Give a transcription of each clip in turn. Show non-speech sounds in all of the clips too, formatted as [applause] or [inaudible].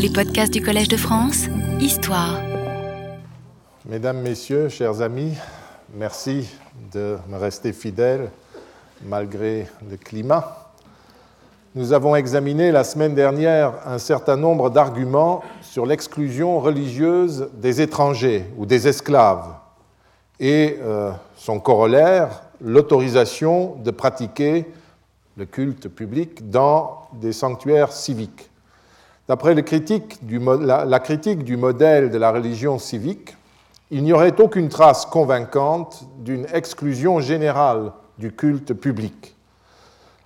Les podcasts du Collège de France, Histoire. Mesdames, Messieurs, chers amis, merci de me rester fidèle malgré le climat. Nous avons examiné la semaine dernière un certain nombre d'arguments sur l'exclusion religieuse des étrangers ou des esclaves et euh, son corollaire, l'autorisation de pratiquer le culte public dans des sanctuaires civiques. D'après la critique du modèle de la religion civique, il n'y aurait aucune trace convaincante d'une exclusion générale du culte public.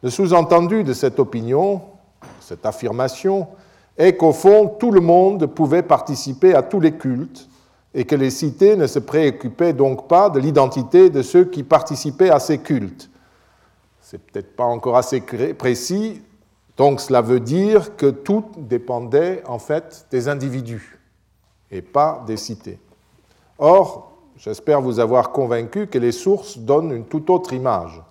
Le sous-entendu de cette opinion, cette affirmation, est qu'au fond, tout le monde pouvait participer à tous les cultes et que les cités ne se préoccupaient donc pas de l'identité de ceux qui participaient à ces cultes. C'est peut-être pas encore assez précis, donc cela veut dire que tout dépendait en fait des individus et pas des cités. Or, j'espère vous avoir convaincu que les sources donnent une toute autre image.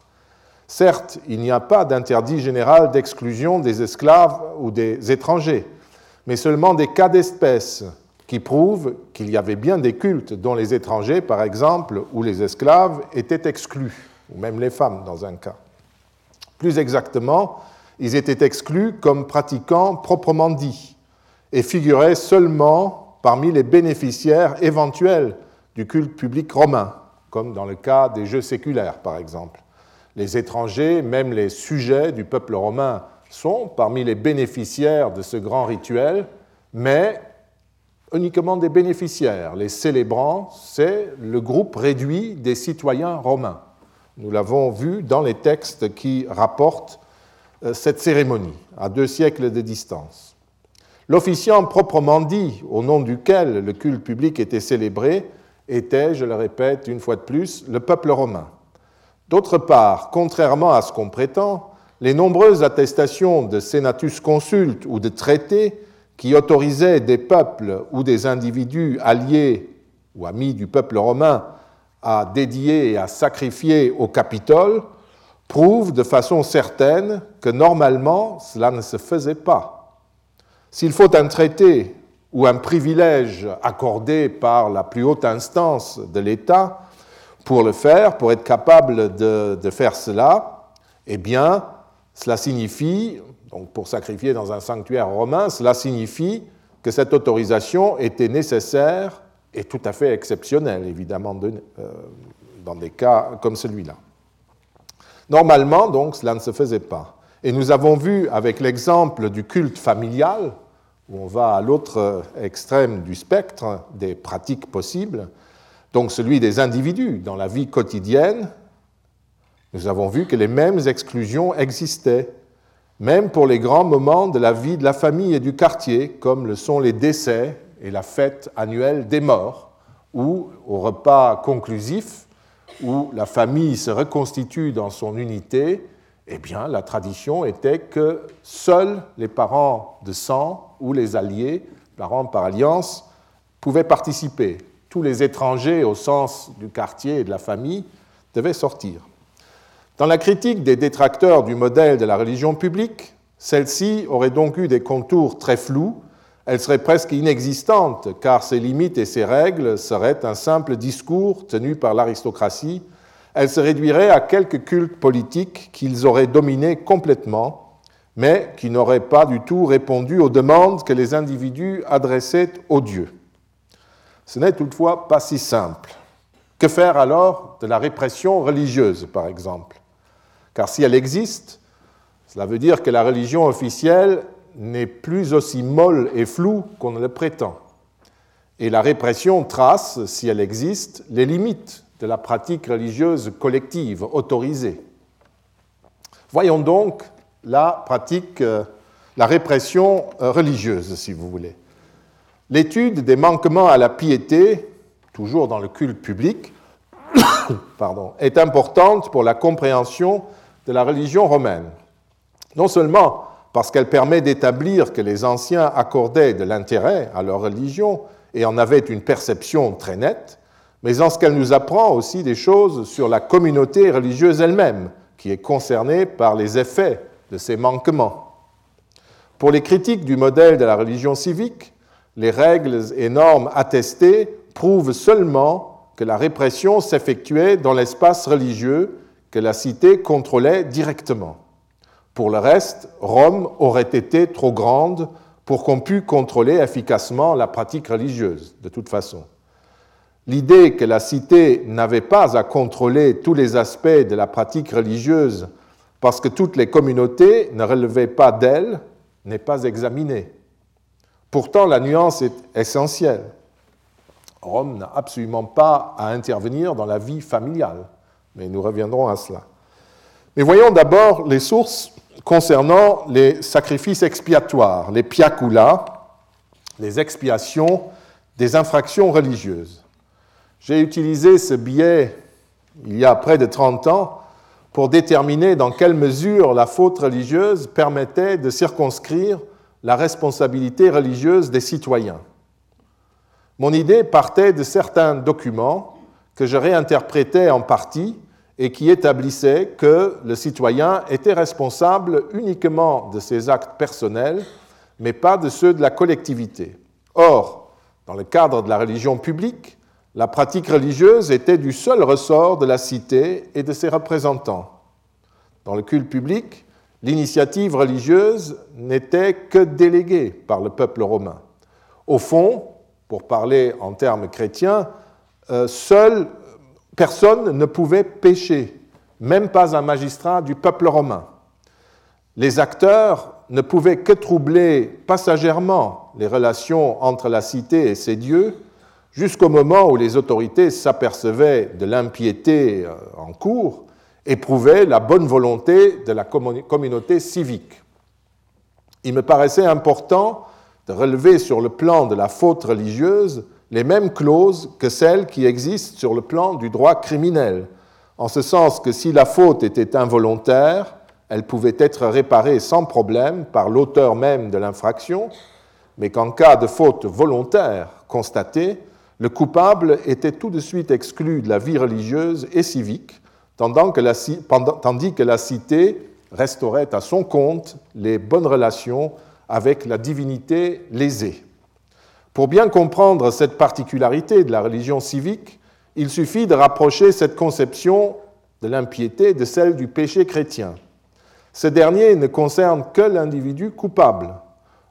Certes, il n'y a pas d'interdit général d'exclusion des esclaves ou des étrangers, mais seulement des cas d'espèce qui prouvent qu'il y avait bien des cultes dont les étrangers, par exemple, ou les esclaves étaient exclus, ou même les femmes dans un cas. Plus exactement, ils étaient exclus comme pratiquants proprement dits et figuraient seulement parmi les bénéficiaires éventuels du culte public romain, comme dans le cas des jeux séculaires, par exemple. Les étrangers, même les sujets du peuple romain, sont parmi les bénéficiaires de ce grand rituel, mais uniquement des bénéficiaires. Les célébrants, c'est le groupe réduit des citoyens romains. Nous l'avons vu dans les textes qui rapportent cette cérémonie, à deux siècles de distance. L'officiant proprement dit, au nom duquel le culte public était célébré, était, je le répète une fois de plus, le peuple romain. D'autre part, contrairement à ce qu'on prétend, les nombreuses attestations de senatus consulte ou de traités qui autorisaient des peuples ou des individus alliés ou amis du peuple romain à dédier et à sacrifier au Capitole prouvent de façon certaine que normalement cela ne se faisait pas. S'il faut un traité ou un privilège accordé par la plus haute instance de l'État pour le faire, pour être capable de, de faire cela, eh bien, cela signifie, donc pour sacrifier dans un sanctuaire romain, cela signifie que cette autorisation était nécessaire et tout à fait exceptionnelle, évidemment, euh, dans des cas comme celui-là. Normalement, donc, cela ne se faisait pas. Et nous avons vu avec l'exemple du culte familial, où on va à l'autre extrême du spectre des pratiques possibles, donc celui des individus dans la vie quotidienne, nous avons vu que les mêmes exclusions existaient même pour les grands moments de la vie de la famille et du quartier, comme le sont les décès et la fête annuelle des morts, ou au repas conclusif, où la famille se reconstitue dans son unité, eh bien, la tradition était que seuls les parents de sang ou les alliés, parents par alliance, pouvaient participer. Tous les étrangers au sens du quartier et de la famille devaient sortir. Dans la critique des détracteurs du modèle de la religion publique, celle-ci aurait donc eu des contours très flous, elle serait presque inexistante, car ses limites et ses règles seraient un simple discours tenu par l'aristocratie, elle se réduirait à quelques cultes politiques qu'ils auraient dominés complètement, mais qui n'auraient pas du tout répondu aux demandes que les individus adressaient aux dieux. Ce n'est toutefois pas si simple. Que faire alors de la répression religieuse, par exemple? Car si elle existe, cela veut dire que la religion officielle n'est plus aussi molle et floue qu'on le prétend. Et la répression trace, si elle existe, les limites de la pratique religieuse collective autorisée. Voyons donc la pratique, euh, la répression euh, religieuse, si vous voulez. L'étude des manquements à la piété, toujours dans le culte public, [coughs] pardon, est importante pour la compréhension de la religion romaine. Non seulement parce qu'elle permet d'établir que les anciens accordaient de l'intérêt à leur religion et en avaient une perception très nette, mais en ce qu'elle nous apprend aussi des choses sur la communauté religieuse elle-même, qui est concernée par les effets de ces manquements. Pour les critiques du modèle de la religion civique, les règles et normes attestées prouvent seulement que la répression s'effectuait dans l'espace religieux que la cité contrôlait directement. Pour le reste, Rome aurait été trop grande pour qu'on pût contrôler efficacement la pratique religieuse, de toute façon. L'idée que la cité n'avait pas à contrôler tous les aspects de la pratique religieuse parce que toutes les communautés ne relevaient pas d'elle n'est pas examinée. Pourtant, la nuance est essentielle. Rome n'a absolument pas à intervenir dans la vie familiale, mais nous reviendrons à cela. Mais voyons d'abord les sources concernant les sacrifices expiatoires, les piacula, les expiations des infractions religieuses. J'ai utilisé ce biais il y a près de 30 ans pour déterminer dans quelle mesure la faute religieuse permettait de circonscrire la responsabilité religieuse des citoyens. Mon idée partait de certains documents que je réinterprétais en partie et qui établissait que le citoyen était responsable uniquement de ses actes personnels, mais pas de ceux de la collectivité. Or, dans le cadre de la religion publique, la pratique religieuse était du seul ressort de la cité et de ses représentants. Dans le culte public, l'initiative religieuse n'était que déléguée par le peuple romain. Au fond, pour parler en termes chrétiens, euh, seul personne ne pouvait pécher, même pas un magistrat du peuple romain. Les acteurs ne pouvaient que troubler passagèrement les relations entre la cité et ses dieux, jusqu'au moment où les autorités s'apercevaient de l'impiété euh, en cours et prouvaient la bonne volonté de la communauté civique. Il me paraissait important de relever sur le plan de la faute religieuse les mêmes clauses que celles qui existent sur le plan du droit criminel, en ce sens que si la faute était involontaire, elle pouvait être réparée sans problème par l'auteur même de l'infraction, mais qu'en cas de faute volontaire constatée, le coupable était tout de suite exclu de la vie religieuse et civique, tandis que la, cité restaurait à son compte les bonnes relations avec la divinité lésée. Pour bien comprendre cette particularité de la religion civique, il suffit de rapprocher cette conception de l'impiété de celle du péché chrétien. Ce dernier ne concerne que l'individu coupable.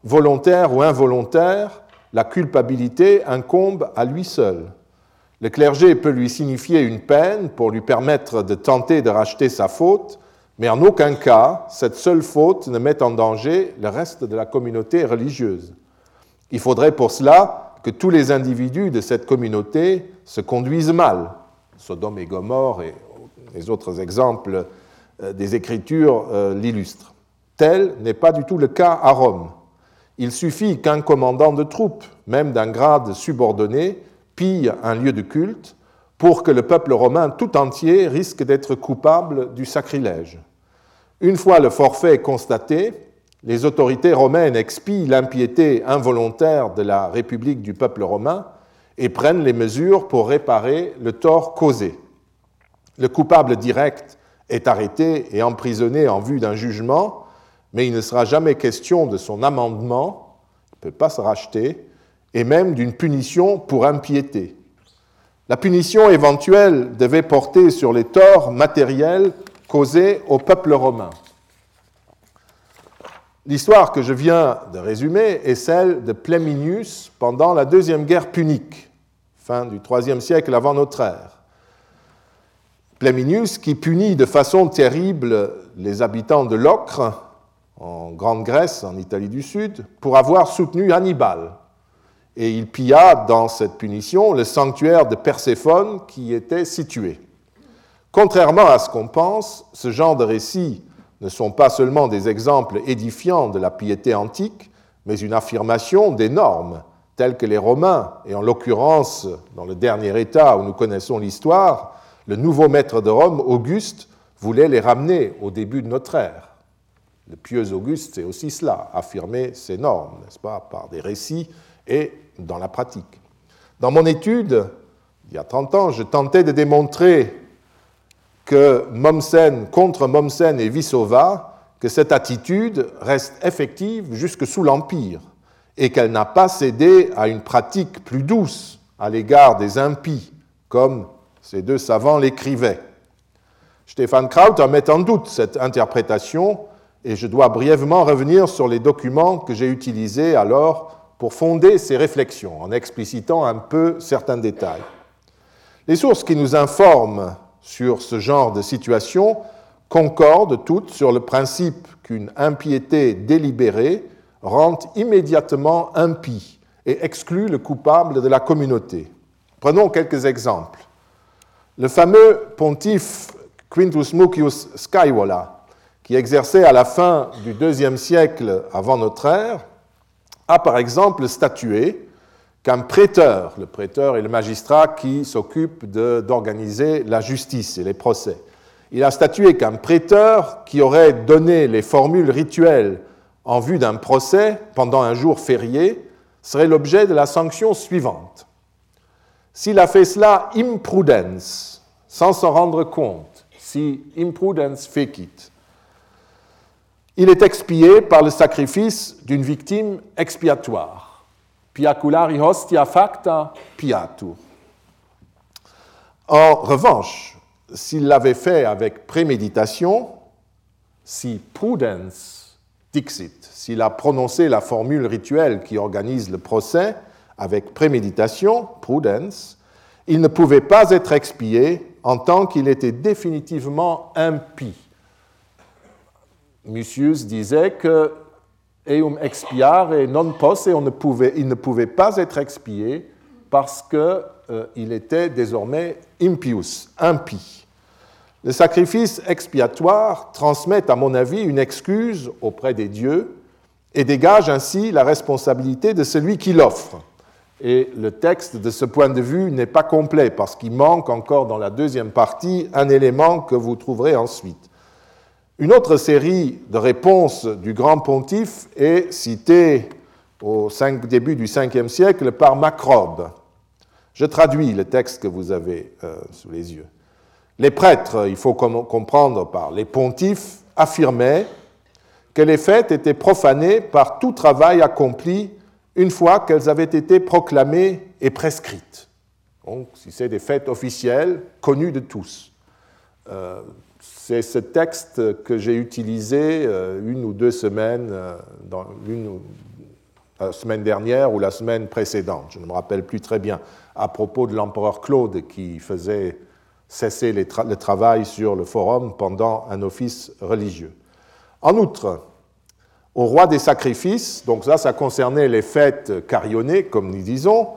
Volontaire ou involontaire, la culpabilité incombe à lui seul. Le clergé peut lui signifier une peine pour lui permettre de tenter de racheter sa faute, mais en aucun cas cette seule faute ne met en danger le reste de la communauté religieuse. Il faudrait pour cela que tous les individus de cette communauté se conduisent mal. Sodome et Gomorre et les autres exemples euh, des Écritures euh, l'illustrent. Tel n'est pas du tout le cas à Rome. Il suffit qu'un commandant de troupes, même d'un grade subordonné, pille un lieu de culte pour que le peuple romain tout entier risque d'être coupable du sacrilège. Une fois le forfait constaté, les autorités romaines expient l'impiété involontaire de la République du peuple romain et prennent les mesures pour réparer le tort causé. Le coupable direct est arrêté et emprisonné en vue d'un jugement, mais il ne sera jamais question de son amendement, il ne peut pas se racheter, et même d'une punition pour impiété. La punition éventuelle devait porter sur les torts matériels causés au peuple romain. L'histoire que je viens de résumer est celle de Pléminius pendant la deuxième guerre punique, fin du IIIe siècle avant notre ère. Pléminius qui punit de façon terrible les habitants de Locre, en Grande Grèce, en Italie du Sud, pour avoir soutenu Hannibal. Et il pilla dans cette punition le sanctuaire de Perséphone qui était situé. Contrairement à ce qu'on pense, ce genre de récit ne sont pas seulement des exemples édifiants de la piété antique, mais une affirmation des normes telles que les Romains, et en l'occurrence, dans le dernier état où nous connaissons l'histoire, le nouveau maître de Rome, Auguste, voulait les ramener au début de notre ère. Le pieux Auguste, c'est aussi cela, affirmer ces normes, n'est-ce pas, par des récits et dans la pratique. Dans mon étude, il y a 30 ans, je tentais de démontrer que contre Mommsen et Vissova, que cette attitude reste effective jusque sous l'Empire et qu'elle n'a pas cédé à une pratique plus douce à l'égard des impies, comme ces deux savants l'écrivaient. Stéphane Kraut met en doute cette interprétation et je dois brièvement revenir sur les documents que j'ai utilisés alors pour fonder ces réflexions en explicitant un peu certains détails. Les sources qui nous informent sur ce genre de situation concordent toutes sur le principe qu'une impiété délibérée rend immédiatement impie et exclut le coupable de la communauté. Prenons quelques exemples. Le fameux pontife Quintus Mucius Scaevola, qui exerçait à la fin du deuxième siècle avant notre ère, a par exemple statué qu'un prêteur, le prêteur est le magistrat qui s'occupe d'organiser la justice et les procès, il a statué qu'un prêteur qui aurait donné les formules rituelles en vue d'un procès pendant un jour férié serait l'objet de la sanction suivante. S'il a fait cela imprudence, sans s'en rendre compte, si imprudence fecit, il est expié par le sacrifice d'une victime expiatoire. Piaculari hostia facta? Piatur. En revanche, s'il l'avait fait avec préméditation, si prudence dixit, s'il a prononcé la formule rituelle qui organise le procès avec préméditation, prudence, il ne pouvait pas être expié en tant qu'il était définitivement impie. Mucius disait que eum expiare non posse, on ne pouvait, il ne pouvait pas être expié parce qu'il euh, était désormais impius, impie. Le sacrifice expiatoire transmet, à mon avis, une excuse auprès des dieux et dégage ainsi la responsabilité de celui qui l'offre. Et le texte, de ce point de vue, n'est pas complet parce qu'il manque encore dans la deuxième partie un élément que vous trouverez ensuite. Une autre série de réponses du grand pontife est citée au début du 5e siècle par Macrobe. Je traduis le texte que vous avez euh, sous les yeux. Les prêtres, il faut comprendre par les pontifes, affirmaient que les fêtes étaient profanées par tout travail accompli une fois qu'elles avaient été proclamées et prescrites. Donc, si c'est des fêtes officielles, connues de tous. Euh, c'est ce texte que j'ai utilisé euh, une ou deux semaines, euh, dans la semaine dernière ou la semaine précédente, je ne me rappelle plus très bien, à propos de l'empereur Claude qui faisait cesser le travail sur le forum pendant un office religieux. En outre, au roi des sacrifices, donc ça, ça concernait les fêtes carillonnées, comme nous disons,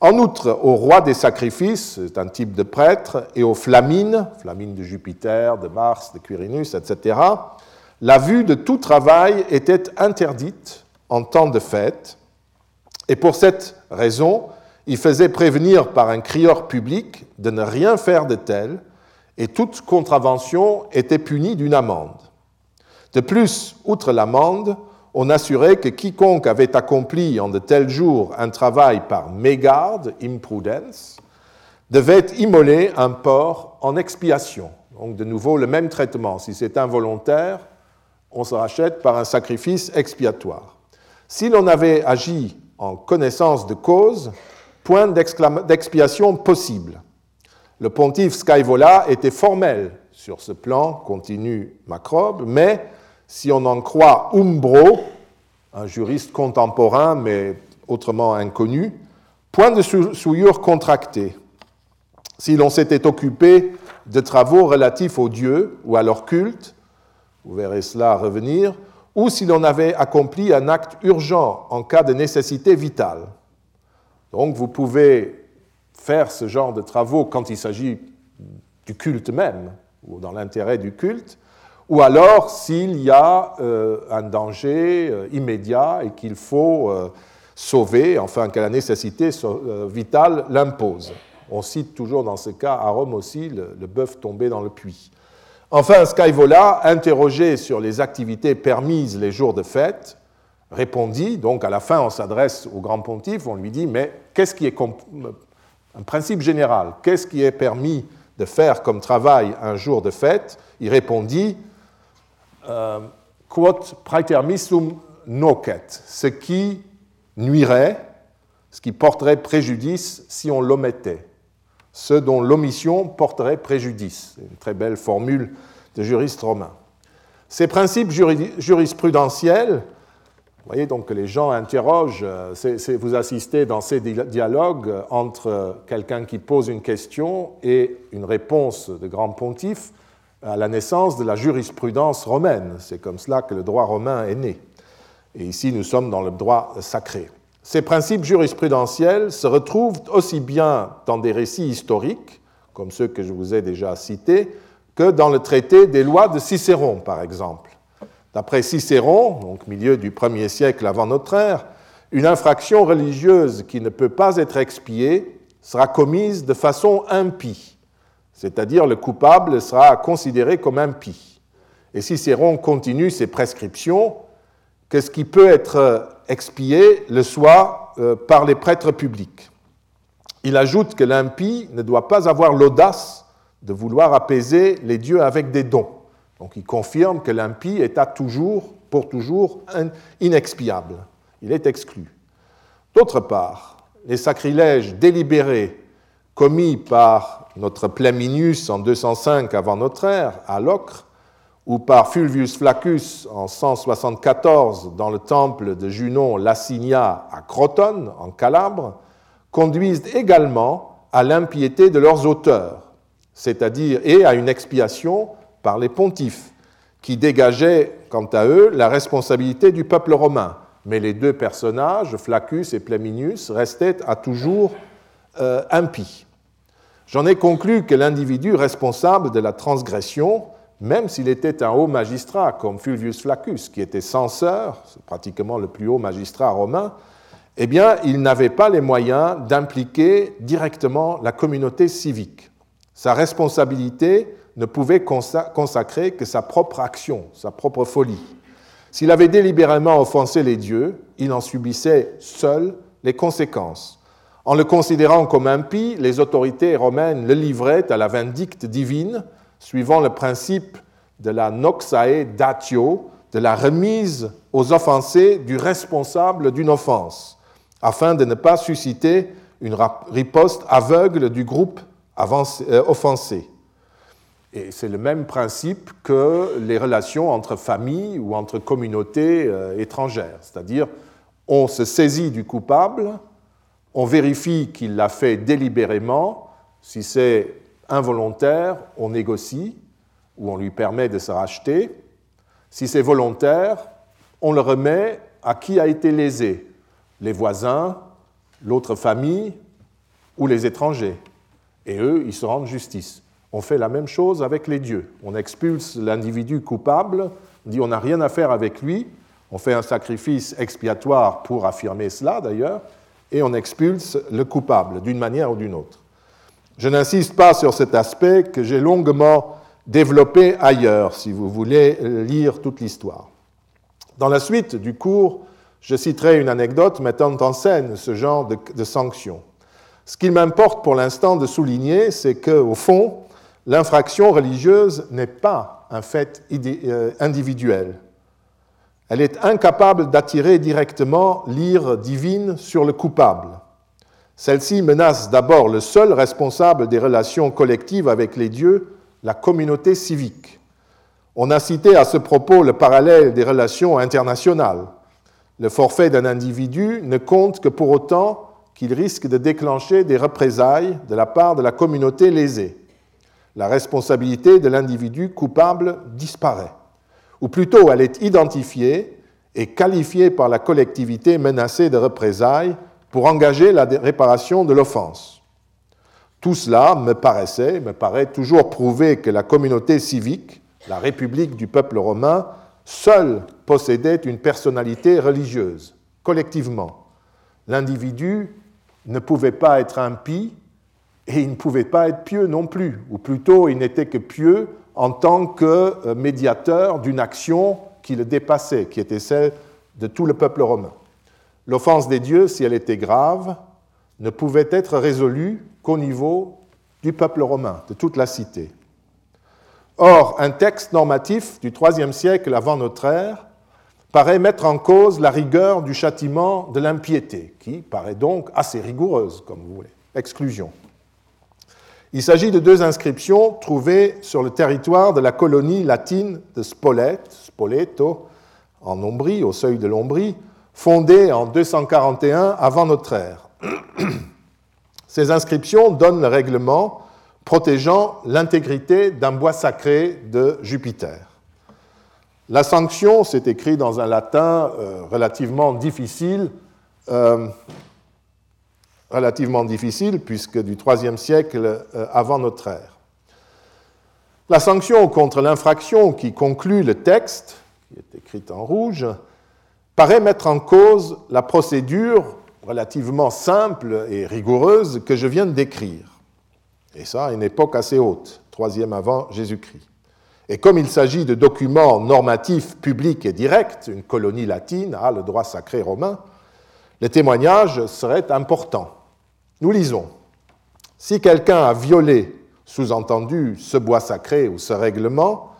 en outre, au roi des sacrifices, c'est un type de prêtre, et aux flamines, flamines de Jupiter, de Mars, de Quirinus, etc., la vue de tout travail était interdite en temps de fête, et pour cette raison, il faisait prévenir par un crieur public de ne rien faire de tel, et toute contravention était punie d'une amende. De plus, outre l'amende, on assurait que quiconque avait accompli en de tels jours un travail par mégarde, imprudence, devait immoler un porc en expiation. Donc de nouveau le même traitement. Si c'est involontaire, on se rachète par un sacrifice expiatoire. Si l'on avait agi en connaissance de cause, point d'expiation possible. Le pontife Scaevola était formel sur ce plan, continue Macrobe, mais si on en croit Umbro, un juriste contemporain mais autrement inconnu, point de souillure contracté. Si l'on s'était occupé de travaux relatifs aux dieux ou à leur culte, vous verrez cela revenir, ou si l'on avait accompli un acte urgent en cas de nécessité vitale. Donc vous pouvez faire ce genre de travaux quand il s'agit du culte même, ou dans l'intérêt du culte, ou alors s'il y a euh, un danger euh, immédiat et qu'il faut euh, sauver, enfin que la nécessité vitale l'impose. On cite toujours dans ce cas à Rome aussi le, bœuf tombé dans le puits. Enfin, Scaevola, interrogé sur les activités permises les jours de fête, répondit, donc à la fin on s'adresse au grand pontife, on lui dit, mais qu'est-ce qui est un principe général, qu'est-ce qui est permis de faire comme travail un jour de fête? Il répondit, quod praetermissum nocet, ce qui nuirait, ce qui porterait préjudice si on l'omettait, ce dont l'omission porterait préjudice. Une très belle formule de juriste romain. Ces principes jurisprudentiels, vous voyez donc que les gens interrogent, euh, vous assistez dans ces dialogues entre quelqu'un qui pose une question et une réponse de grand pontife à la naissance de la jurisprudence romaine. C'est comme cela que le droit romain est né. Et ici, nous sommes dans le droit sacré. Ces principes jurisprudentiels se retrouvent aussi bien dans des récits historiques, comme ceux que je vous ai déjà cités, que dans le traité des lois de Cicéron, par exemple. D'après Cicéron, donc milieu du 1er siècle avant notre ère, une infraction religieuse qui ne peut pas être expiée sera commise de façon impie, c'est-à-dire le coupable sera considéré comme impie. Et Cicéron continue ses prescriptions que ce qui peut être expié le soit euh, par les prêtres publics? Il ajoute que l'impie ne doit pas avoir l'audace de vouloir apaiser les dieux avec des dons. Donc il confirme que l'impie est à toujours, pour toujours, inexpiable. Il est exclu. D'autre part, les sacrilèges délibérés commis par notre Pléminus en 205 avant notre ère à Locre ou par Fulvius Flaccus en 174 dans le temple de Junon Lacinia à Crotone, en Calabre, conduisent également à l'impiété de leurs auteurs, c'est-à-dire et à une expiation par les pontifes, qui dégageaient, quant à eux, la responsabilité du peuple romain. Mais les deux personnages, Flaccus et Pléminius, restaient à toujours euh, impies. J'en ai conclu que l'individu responsable de la transgression même s'il était un haut magistrat comme Fulvius Flaccus, qui était censeur, pratiquement le plus haut magistrat romain, eh bien, il n'avait pas les moyens d'impliquer directement la communauté civique. Sa responsabilité ne pouvait consacrer que sa propre action, sa propre folie. S'il avait délibérément offensé les dieux, il en subissait seul les conséquences. En le considérant comme impie, les autorités romaines le livraient à la vindicte divine, suivant le principe de la noxae datio, de la remise aux offensés du responsable d'une offense, afin de ne pas susciter une riposte aveugle du groupe euh, offensé. Et c'est le même principe que les relations entre familles ou entre communautés euh, étrangères, c'est-à-dire on se saisit du coupable, on vérifie qu'il l'a fait délibérément, si c'est involontaire, on négocie ou on lui permet de se racheter. Si c'est volontaire, on le remet à qui a été lésé, les voisins, l'autre famille ou les étrangers. Et eux, ils se rendent justice. On fait la même chose avec les dieux. On expulse l'individu coupable, on dit on n'a rien à faire avec lui, on fait un sacrifice expiatoire pour affirmer cela d'ailleurs, et on expulse le coupable d'une manière ou d'une autre. Je n'insiste pas sur cet aspect que j'ai longuement développé ailleurs, si vous voulez lire toute l'histoire. Dans la suite du cours, je citerai une anecdote mettant en scène ce genre de, sanctions. Ce qu'il m'importe pour l'instant de souligner, c'est qu'au fond, l'infraction religieuse n'est pas un fait euh, individuel. Elle est incapable d'attirer directement l'ire divine sur le coupable. Celle-ci menace d'abord le seul responsable des relations collectives avec les dieux, la communauté civique. On a cité à ce propos le parallèle des relations internationales. Le forfait d'un individu ne compte que pour autant qu'il risque de déclencher des représailles de la part de la communauté lésée. La responsabilité de l'individu coupable disparaît, ou plutôt elle est identifiée et qualifiée par la collectivité menacée de représailles pour engager la réparation de l'offense. Tout cela me paraissait, me paraît toujours prouver que la communauté civique, la République du peuple romain, seule possédait une personnalité religieuse, collectivement. L'individu ne pouvait pas être impie et il ne pouvait pas être pieux non plus, ou plutôt il n'était que pieux en tant que euh, médiateur d'une action qui le dépassait, qui était celle de tout le peuple romain. L'offense des dieux, si elle était grave, ne pouvait être résolue qu'au niveau du peuple romain, de toute la cité. Or, un texte normatif du IIIe siècle avant notre ère paraît mettre en cause la rigueur du châtiment de l'impiété, qui paraît donc assez rigoureuse, comme vous voulez. Exclusion. Il s'agit de deux inscriptions trouvées sur le territoire de la colonie latine de Spoleto, en Ombrie, au seuil de l'Ombrie, fondée en 241 avant notre ère. [clears throat] Ces inscriptions donnent le règlement protégeant l'intégrité d'un bois sacré de Jupiter. La sanction, c'est écrit dans un latin euh, relativement difficile, euh, relativement difficile, puisque du IIIe siècle euh, avant notre ère. La sanction contre l'infraction qui conclut le texte, qui est écrite en rouge, paraît mettre en cause la procédure relativement simple et rigoureuse que je viens de décrire. Et ça à une époque assez haute, troisième avant Jésus-Christ. Et comme il s'agit de documents normatifs publics et directs, une colonie latine a le droit sacré romain, le témoignage serait important. Nous lisons Si quelqu'un a violé, sous-entendu, ce bois sacré ou ce règlement,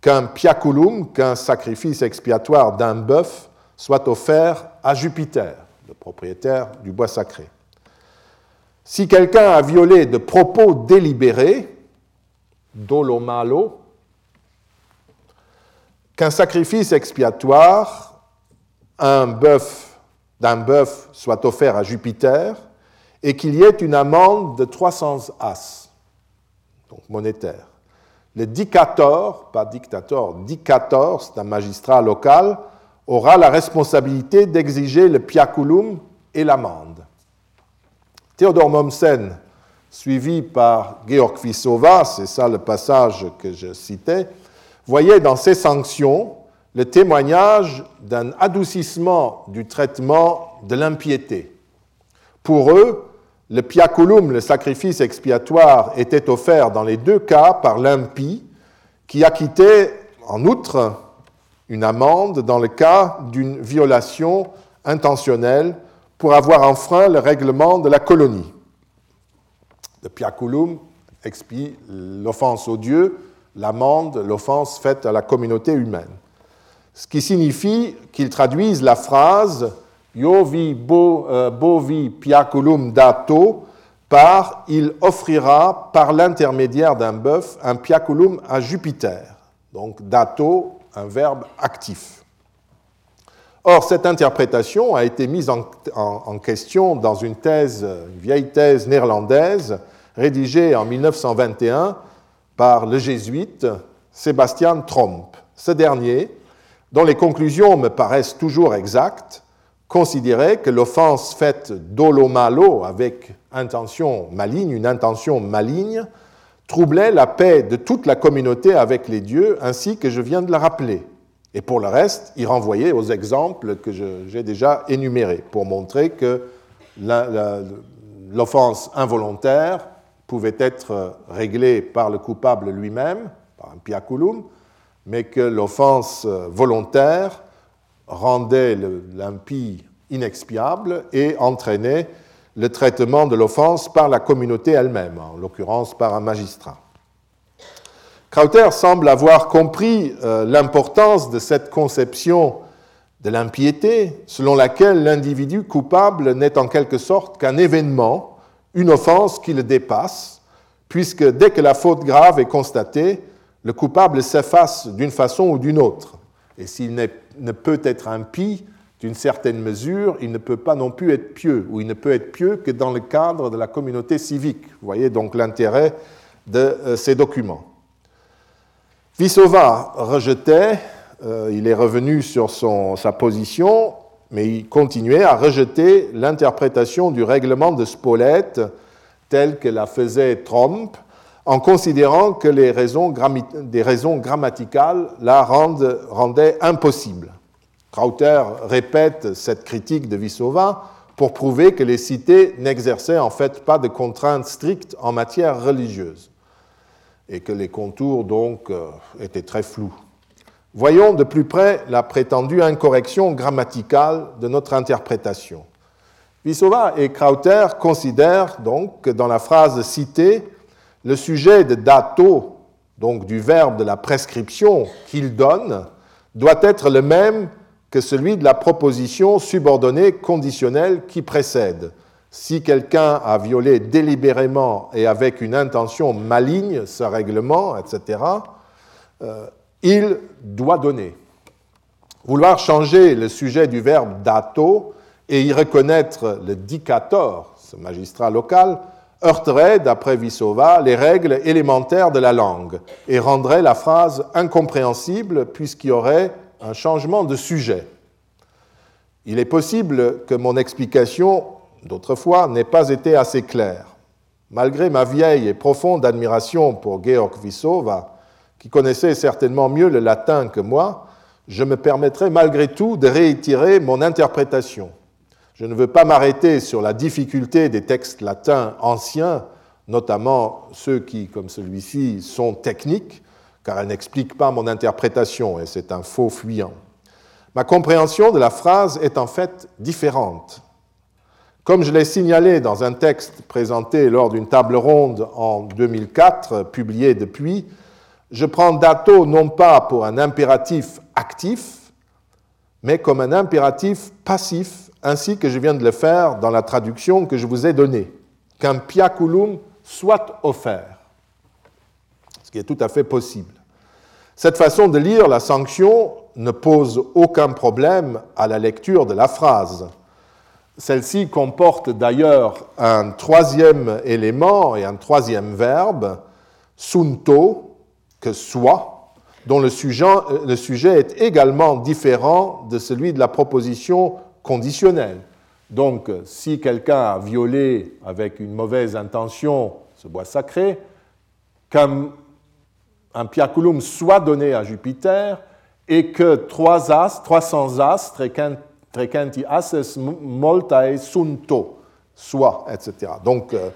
qu'un piaculum, qu'un sacrifice expiatoire d'un bœuf, soit offert à Jupiter, le propriétaire du bois sacré. Si quelqu'un a violé de propos délibérés, dolomalo, qu'un sacrifice expiatoire, un bœuf, d'un bœuf soit offert à Jupiter et qu'il y ait une amende de 300 as, donc monétaire. Le dicator, pas dictator, dicator, c'est un magistrat local, aura la responsabilité d'exiger le piaculum et l'amende. Théodore Mommsen, suivi par Georg Vissova, c'est ça le passage que je citais, voyait dans ces sanctions le témoignage d'un adoucissement du traitement de l'impiété. Pour eux, le piaculum, le sacrifice expiatoire, était offert dans les deux cas par l'impie, qui acquittait en outre une amende dans le cas d'une violation intentionnelle pour avoir enfreint le règlement de la colonie. Le piaculum expie l'offense au Dieu, l'amende, l'offense faite à la communauté humaine. Ce qui signifie qu'ils traduisent la phrase Iovi euh, bovi piaculum dato par il offrira par l'intermédiaire d'un bœuf un piaculum à Jupiter. Donc dato, un verbe actif. Or, cette interprétation a été mise en, en, question dans une thèse, une vieille thèse néerlandaise, rédigée en 1921 par le jésuite Sébastien Tromp. Ce dernier, dont les conclusions me paraissent toujours exactes, considérait que l'offense faite dolo malo avec intention maligne, une intention maligne, troublait la paix de toute la communauté avec les dieux, ainsi que je viens de le rappeler. Et pour le reste, il renvoyait aux exemples que j'ai déjà énumérés pour montrer que l'offense involontaire pouvait être réglé par le coupable lui-même, par un piaculum, mais que l'offense volontaire rendait l'impie inexpiable et entraînait le traitement de l'offense par la communauté elle-même, en l'occurrence par un magistrat. Krauter semble avoir compris euh, l'importance de cette conception de l'impiété, selon laquelle l'individu coupable n'est en quelque sorte qu'un événement une offense qui le dépasse, puisque dès que la faute grave est constatée, le coupable s'efface d'une façon ou d'une autre. Et s'il ne peut être impie d'une certaine mesure, il ne peut pas non plus être pieux, ou il ne peut être pieux que dans le cadre de la communauté civique. Vous voyez donc l'intérêt de euh, ces documents. Vissova rejetait, euh, il est revenu sur sa position, mais il continuait à rejeter l'interprétation du règlement de Spolète telle que la faisait Tromp, en considérant que les raisons, des raisons grammaticales la rendaient impossible. Krauter répète cette critique de Vissova pour prouver que les cités n'exerçaient en fait pas de contraintes strictes en matière religieuse et que les contours donc euh, étaient très flous. Voyons de plus près la prétendue incorrection grammaticale de notre interprétation. Vissova et Krauter considèrent donc que dans la phrase citée, le sujet de dato donc du verbe de la prescription qu'il donne, doit être le même que celui de la proposition subordonnée conditionnelle qui précède. Si quelqu'un a violé délibérément et avec une intention maligne ce règlement, etc., euh, il doit donner. Vouloir changer le sujet du verbe dato et y reconnaître le dicator, ce magistrat local, heurterait, d'après Vissova, les règles élémentaires de la langue et rendrait la phrase incompréhensible puisqu'il y aurait un changement de sujet. Il est possible que mon explication d'autrefois n'ait pas été assez claire. Malgré ma vieille et profonde admiration pour Georg Vissova, qui connaissait certainement mieux le latin que moi, je me permettrai malgré tout de réitérer mon interprétation. Je ne veux pas m'arrêter sur la difficulté des textes latins anciens, notamment ceux qui, comme celui-ci, sont techniques, car elles n'expliquent pas mon interprétation, et c'est un faux fuyant. Ma compréhension de la phrase est en fait différente. Comme je l'ai signalé dans un texte présenté lors d'une table ronde en 2004, publié depuis, je prends dato non pas pour un impératif actif, mais comme un impératif passif, ainsi que je viens de le faire dans la traduction que je vous ai donnée, qu'un piaculum soit offert, ce qui est tout à fait possible. Cette façon de lire la sanction ne pose aucun problème à la lecture de la phrase. Celle-ci comporte d'ailleurs un troisième élément et un troisième verbe, sunto, que soit, dont le sujet, le sujet est également différent de celui de la proposition conditionnelle. Donc, si quelqu'un a violé avec une mauvaise intention ce bois sacré, qu'un un piaculum soit donné à Jupiter et que trois astres, 300 astres, trecenti asses multae sunto, soit, etc. Donc, euh,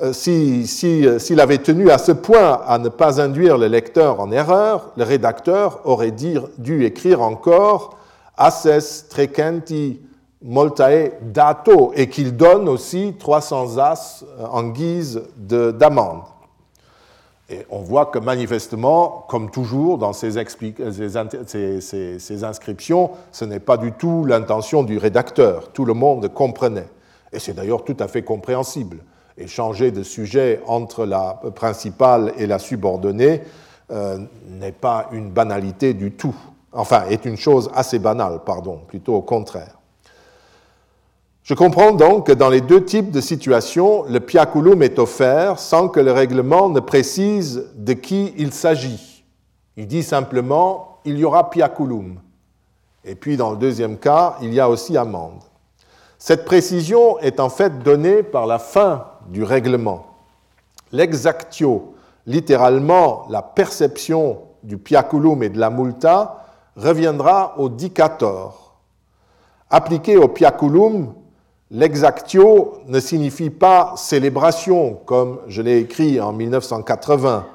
euh, euh, s'il avait tenu à ce point à ne pas induire le lecteur en erreur, le rédacteur aurait dû écrire encore asses trecenti multae dato et qu'il donne aussi 300 as euh, en guise d'amende. Et on voit que manifestement, comme toujours dans ces, inscriptions, ce n'est pas du tout l'intention du rédacteur. Tout le monde comprenait. Et c'est d'ailleurs tout à fait compréhensible et changer de sujet entre la principale et la subordonnée euh, n'est pas une banalité du tout. Enfin, est une chose assez banale, pardon, plutôt au contraire. Je comprends donc que dans les deux types de situations, le piaculum est offert sans que le règlement ne précise de qui il s'agit. Il dit simplement il y aura piaculum. Et puis dans le deuxième cas, il y a aussi amende. Cette précision est en fait donnée par la fin du règlement. L'exactio, littéralement la perception du piaculum et de la multa, reviendra au dicator. Appliqué au piaculum, l'exactio ne signifie pas célébration, comme je l'ai écrit en 1980,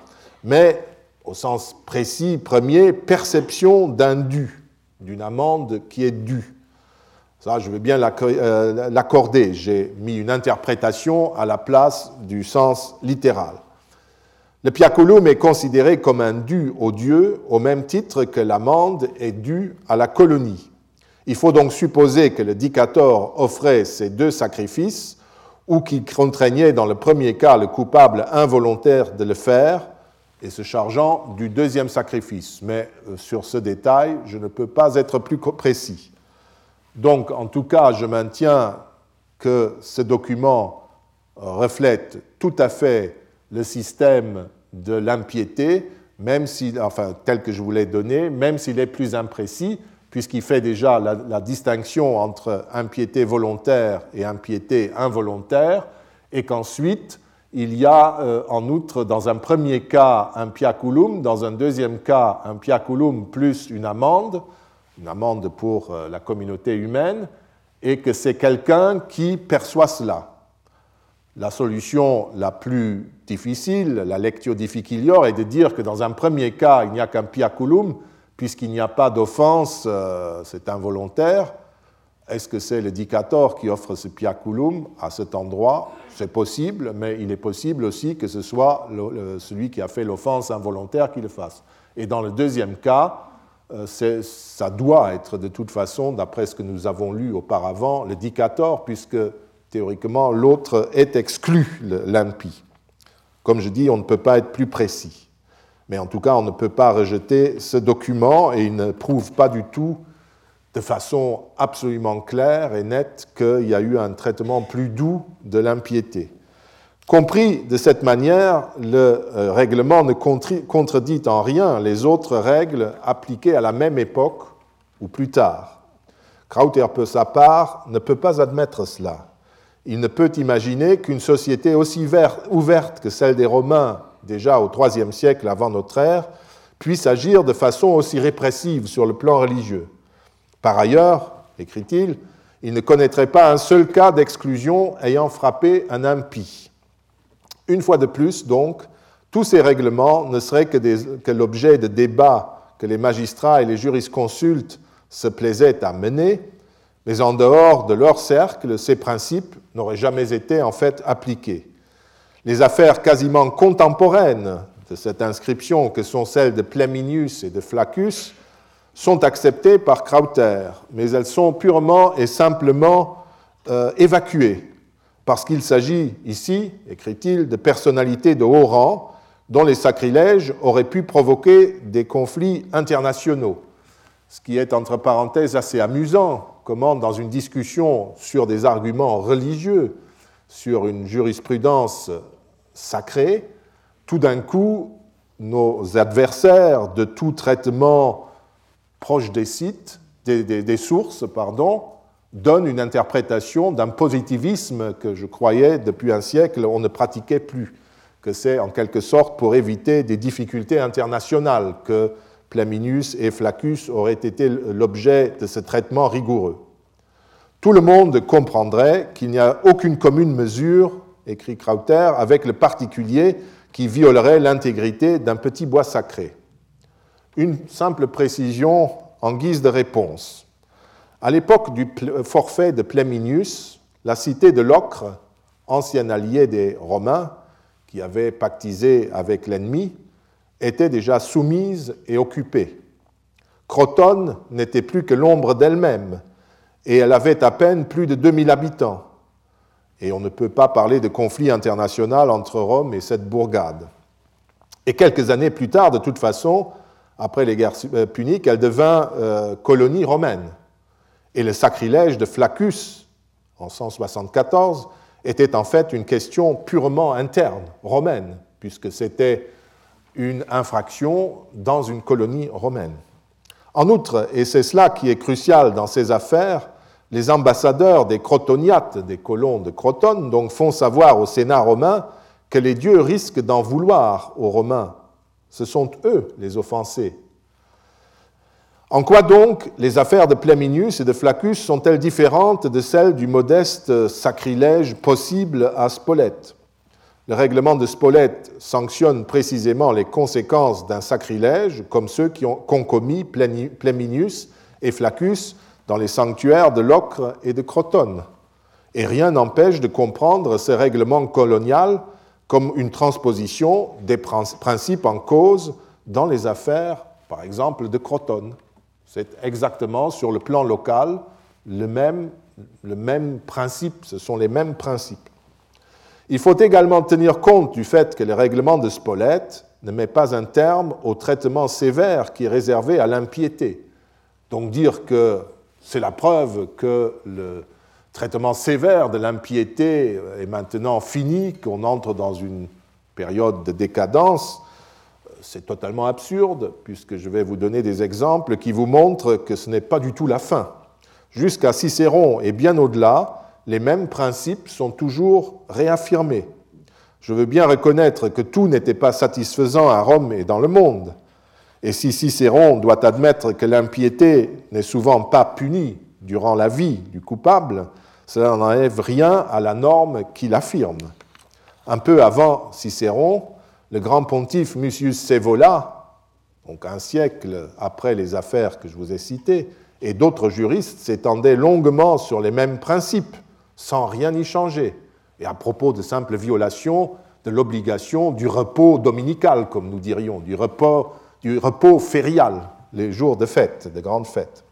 mais au sens précis, premier, perception d'un dû, d'une amende qui est due. Ça, je veux bien euh, l'accorder. J'ai mis une interprétation à la place du sens littéral. Le piaculum est considéré comme un dû au Dieu au même titre que l'amende est due à la colonie. Il faut donc supposer que le dicator offrait ces deux sacrifices ou qu'il contraignait dans le premier cas le coupable involontaire de le faire et se chargeant du deuxième sacrifice. Mais euh, sur ce détail, je ne peux pas être plus précis. Donc, en tout cas, je maintiens que ce document reflète tout à fait le système de l'impiété, même si, enfin, tel que je vous l'ai donné, même s'il est plus imprécis, puisqu'il fait déjà la, distinction entre impiété volontaire et impiété involontaire, et qu'ensuite, il y a euh, en outre, dans un premier cas, un piaculum, dans un deuxième cas, un piaculum plus une amende, une amende pour euh, la communauté humaine, et que c'est quelqu'un qui perçoit cela. La solution la plus difficile, la lectio difficilior, est de dire que dans un premier cas, il n'y a qu'un piaculum, puisqu'il n'y a pas d'offense, euh, c'est involontaire, Est-ce que c'est le dictateur qui offre ce piaculum à cet endroit? C'est possible, mais il est possible aussi que ce soit celui qui a fait l'offense involontaire qui le fasse. Et dans le deuxième cas, euh, ça doit être de toute façon, d'après ce que nous avons lu auparavant, le dictateur, puisque théoriquement l'autre est exclu, l'impie. Comme je dis, on ne peut pas être plus précis. Mais en tout cas, on ne peut pas rejeter ce document et il ne prouve pas du tout de façon absolument claire et nette qu'il y a eu un traitement plus doux de l'impiété. Compris de cette manière, le euh, règlement ne contredit en rien les autres règles appliquées à la même époque ou plus tard. Krauter, pour sa part, ne peut pas admettre cela. Il ne peut imaginer qu'une société aussi ouverte que celle des Romains, déjà au IIIe siècle avant notre ère, puisse agir de façon aussi répressive sur le plan religieux. Par ailleurs, écrit-il, il ne connaîtrait pas un seul cas d'exclusion ayant frappé un impie. Une fois de plus, donc, tous ces règlements ne seraient que, l'objet de débats que les magistrats et les jurisconsultes se plaisaient à mener, mais en dehors de leur cercle, ces principes n'auraient jamais été en fait appliqués. Les affaires quasiment contemporaines de cette inscription, que sont celles de Pleminius et de Flaccus, sont acceptées par Krauter, mais elles sont purement et simplement euh, évacuées parce qu'il s'agit ici, écrit-il, de personnalités de haut rang dont les sacrilèges auraient pu provoquer des conflits internationaux. Ce qui est, entre parenthèses, assez amusant, comment dans une discussion sur des arguments religieux, sur une jurisprudence sacrée, tout d'un coup, nos adversaires de tout traitement proche des sites, des, sources, pardon, donne une interprétation d'un positivisme que je croyais depuis un siècle on ne pratiquait plus, que c'est en quelque sorte pour éviter des difficultés internationales que Plaminius et Flaccus auraient été l'objet de ce traitement rigoureux. Tout le monde comprendrait qu'il n'y a aucune commune mesure, écrit Krauter, avec le particulier qui violerait l'intégrité d'un petit bois sacré. Une simple précision en guise de réponse. À l'époque du forfait de Pleminius, la cité de Locre, ancien allié des Romains, qui avait pactisé avec l'ennemi, était déjà soumise et occupée. Crotone n'était plus que l'ombre d'elle-même, et elle avait à peine plus de 2000 habitants. Et on ne peut pas parler de conflit international entre Rome et cette bourgade. Et quelques années plus tard, de toute façon, après les guerres euh, puniques, elle devint euh, colonie romaine. Et le sacrilège de Flaccus, en 174, était en fait une question purement interne, romaine, puisque c'était une infraction dans une colonie romaine. En outre, et c'est cela qui est crucial dans ces affaires, les ambassadeurs des crotoniates, des colons de Crotone, donc font savoir au Sénat romain que les dieux risquent d'en vouloir aux Romains. Ce sont eux les offensés, en quoi donc les affaires de Plaminius et de Flaccus sont-elles différentes de celles du modeste sacrilège possible à Spolète? Le règlement de Spolète sanctionne précisément les conséquences d'un sacrilège, comme ceux qui ont, commis Plaminius et Flaccus dans les sanctuaires de Locre et de Crotone. Et rien n'empêche de comprendre ce règlement colonial comme une transposition des principes en cause dans les affaires, par exemple, de Crotone. C'est exactement sur le plan local le même principe, ce sont les mêmes principes. Il faut également tenir compte du fait que le règlement de Spolète ne met pas un terme au traitement sévère qui est réservé à l'impiété. Donc dire que c'est la preuve que le traitement sévère de l'impiété est maintenant fini, qu'on entre dans une période de décadence, c'est totalement absurde, puisque je vais vous donner des exemples qui vous montrent que ce n'est pas du tout la fin. Jusqu'à Cicéron et bien au-delà, les mêmes principes sont toujours réaffirmés. Je veux bien reconnaître que tout n'était pas satisfaisant à Rome et dans le monde. Et si Cicéron doit admettre que l'impiété n'est souvent pas punie durant la vie du coupable, cela n'enlève rien à la norme qu'il affirme. Un peu avant Cicéron, le grand pontife Musius Sevola, donc un siècle après les affaires que je vous ai citées, et d'autres juristes s'étendaient longuement sur les mêmes principes, sans rien y changer, et à propos de simples violations de l'obligation du repos dominical, comme nous dirions, du repos, férial, les jours de fête, de grandes fêtes.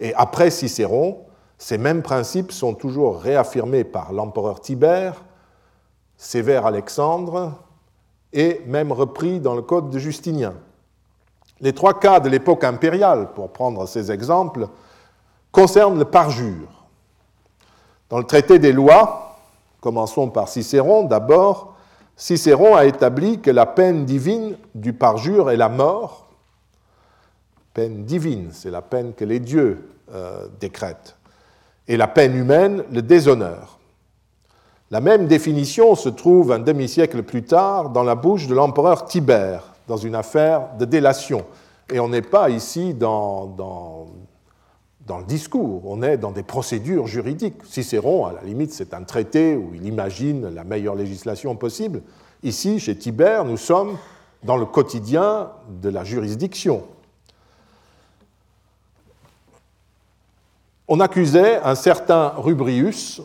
Et après Cicéron, ces mêmes principes sont toujours réaffirmés par l'empereur Tibère, Sévère Alexandre, et même repris dans le Code de Justinien. Les trois cas de l'époque impériale, pour prendre ces exemples, concernent le parjure. Dans le traité des lois, commençons par Cicéron d'abord, Cicéron a établi que la peine divine du parjure est la mort. Peine divine, c'est la peine que les dieux euh, décrètent. Et la peine humaine, le déshonneur. La même définition se trouve un demi-siècle plus tard dans la bouche de l'empereur Tibère, dans une affaire de délation. Et on n'est pas ici dans, dans, dans, le discours, on est dans des procédures juridiques. Cicéron, à la limite, c'est un traité où il imagine la meilleure législation possible. Ici, chez Tibère, nous sommes dans le quotidien de la juridiction. On accusait un certain Rubrius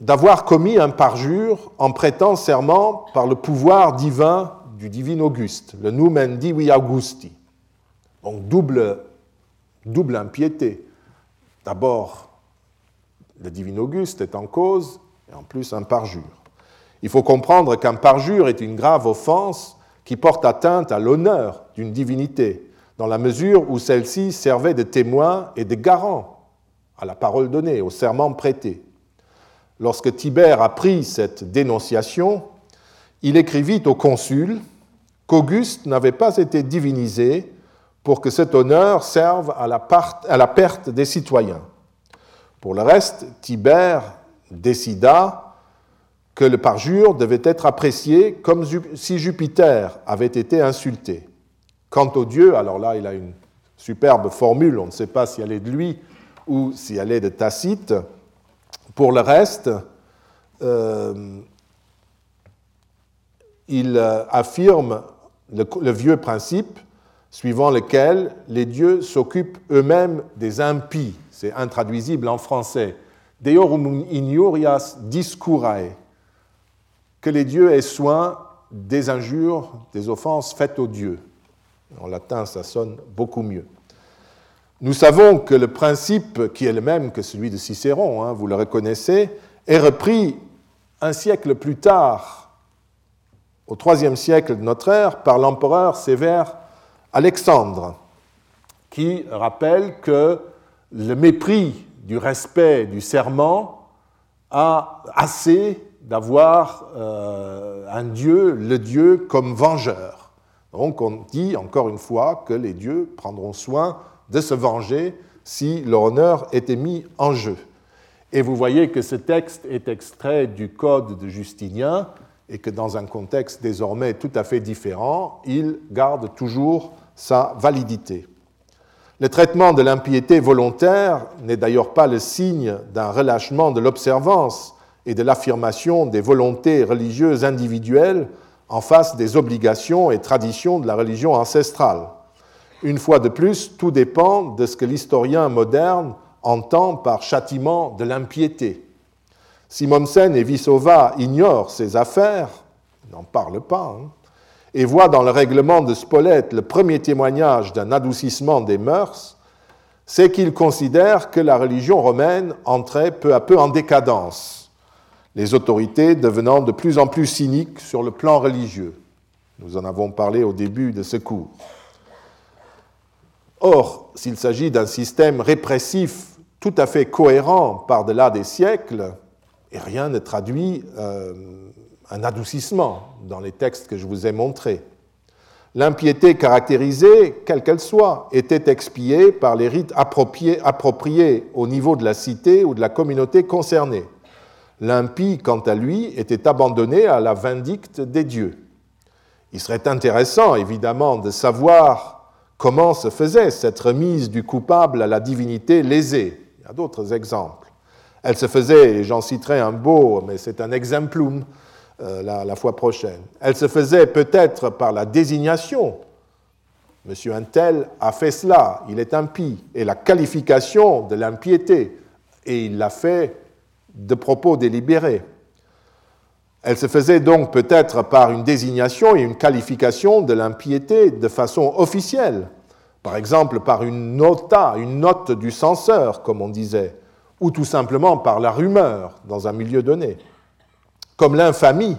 d'avoir commis un parjure en prêtant serment par le pouvoir divin du divin Auguste, le Numen Divi Augusti. Donc double, double impiété. D'abord, le divin Auguste est en cause, et en plus un parjure. Il faut comprendre qu'un parjure est une grave offense qui porte atteinte à l'honneur d'une divinité, dans la mesure où celle-ci servait de témoin et de garant à la parole donnée, au serment prêté. Lorsque Tibère apprit cette dénonciation, il écrivit au consul qu'Auguste n'avait pas été divinisé pour que cet honneur serve à la, perte des citoyens. Pour le reste, Tibère décida que le parjure devait être apprécié comme si Jupiter avait été insulté. Quant au Dieu, alors là, il a une superbe formule, on ne sait pas si elle est de lui ou si elle est de Tacite. Pour le reste, euh, il euh, affirme le, vieux principe suivant lequel les dieux s'occupent eux-mêmes des impies. C'est intraduisible en français. Deorum injurias discurae. Que les dieux aient soin des injures, des offenses faites aux dieux. En latin, ça sonne beaucoup mieux. Nous savons que le principe, qui est le même que celui de Cicéron, hein, vous le reconnaissez, est repris un siècle plus tard au IIIe siècle de notre ère par l'empereur sévère Alexandre, qui rappelle que le mépris du respect du serment a assez d'avoir euh, un dieu, le dieu, comme vengeur. Donc on dit encore une fois que les dieux prendront soin de se venger si leur honneur était mis en jeu. Et vous voyez que ce texte est extrait du Code de Justinien, et que dans un contexte désormais tout à fait différent, il garde toujours sa validité. Le traitement de l'impiété volontaire n'est d'ailleurs pas le signe d'un relâchement de l'observance et de l'affirmation des volontés religieuses individuelles en face des obligations et traditions de la religion ancestrale. Une fois de plus, tout dépend de ce que l'historien moderne entend par châtiment de l'impiété. Simonsen et Vissova ignorent ces affaires, n'en parlent pas, hein, et voient dans le règlement de Spolète le premier témoignage d'un adoucissement des mœurs, c'est qu'ils considèrent que la religion romaine entrait peu à peu en décadence, les autorités devenant de plus en plus cyniques sur le plan religieux. Nous en avons parlé au début de ce cours. Or, s'il s'agit d'un système répressif tout à fait cohérent par-delà des siècles, et rien ne traduit euh, un adoucissement dans les textes que je vous ai montrés. L'impiété caractérisée, quelle qu'elle soit, était expiée par les rites appropriés, au niveau de la cité ou de la communauté concernée. L'impie, quant à lui, était abandonné à la vindicte des dieux. Il serait intéressant, évidemment, de savoir comment se faisait cette remise du coupable à la divinité lésée. Il y a d'autres exemples. Elle se faisait, et j'en citerai un beau, mais c'est un exemplum euh, la, fois prochaine, elle se faisait peut-être par la désignation. Monsieur Untel a fait cela, il est impie, et la qualification de l'impiété, et il l'a fait de propos délibérés. Elle se faisait donc peut-être par une désignation et une qualification de l'impiété de façon officielle, par exemple par une nota, une note du censeur, comme on disait, ou tout simplement par la rumeur dans un milieu donné, comme l'infamie,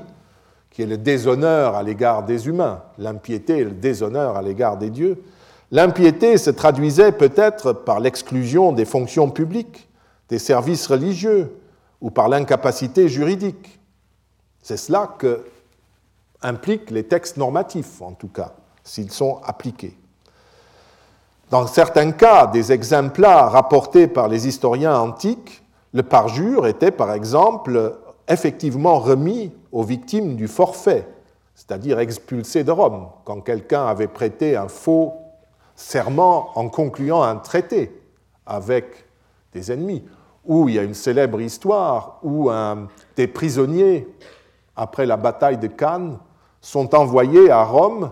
qui est le déshonneur à l'égard des humains, l'impiété et le déshonneur à l'égard des dieux. L'impiété se traduisait peut-être par l'exclusion des fonctions publiques, des services religieux, ou par l'incapacité juridique. C'est cela que impliquent les textes normatifs, en tout cas, s'ils sont appliqués. Dans certains cas, des exemples rapportés par les historiens antiques, le parjure était par exemple effectivement remis aux victimes du forfait, c'est-à-dire expulsé de Rome, quand quelqu'un avait prêté un faux serment en concluant un traité avec des ennemis, ou il y a une célèbre histoire où des prisonniers, après la bataille de Cannes, sont envoyés à Rome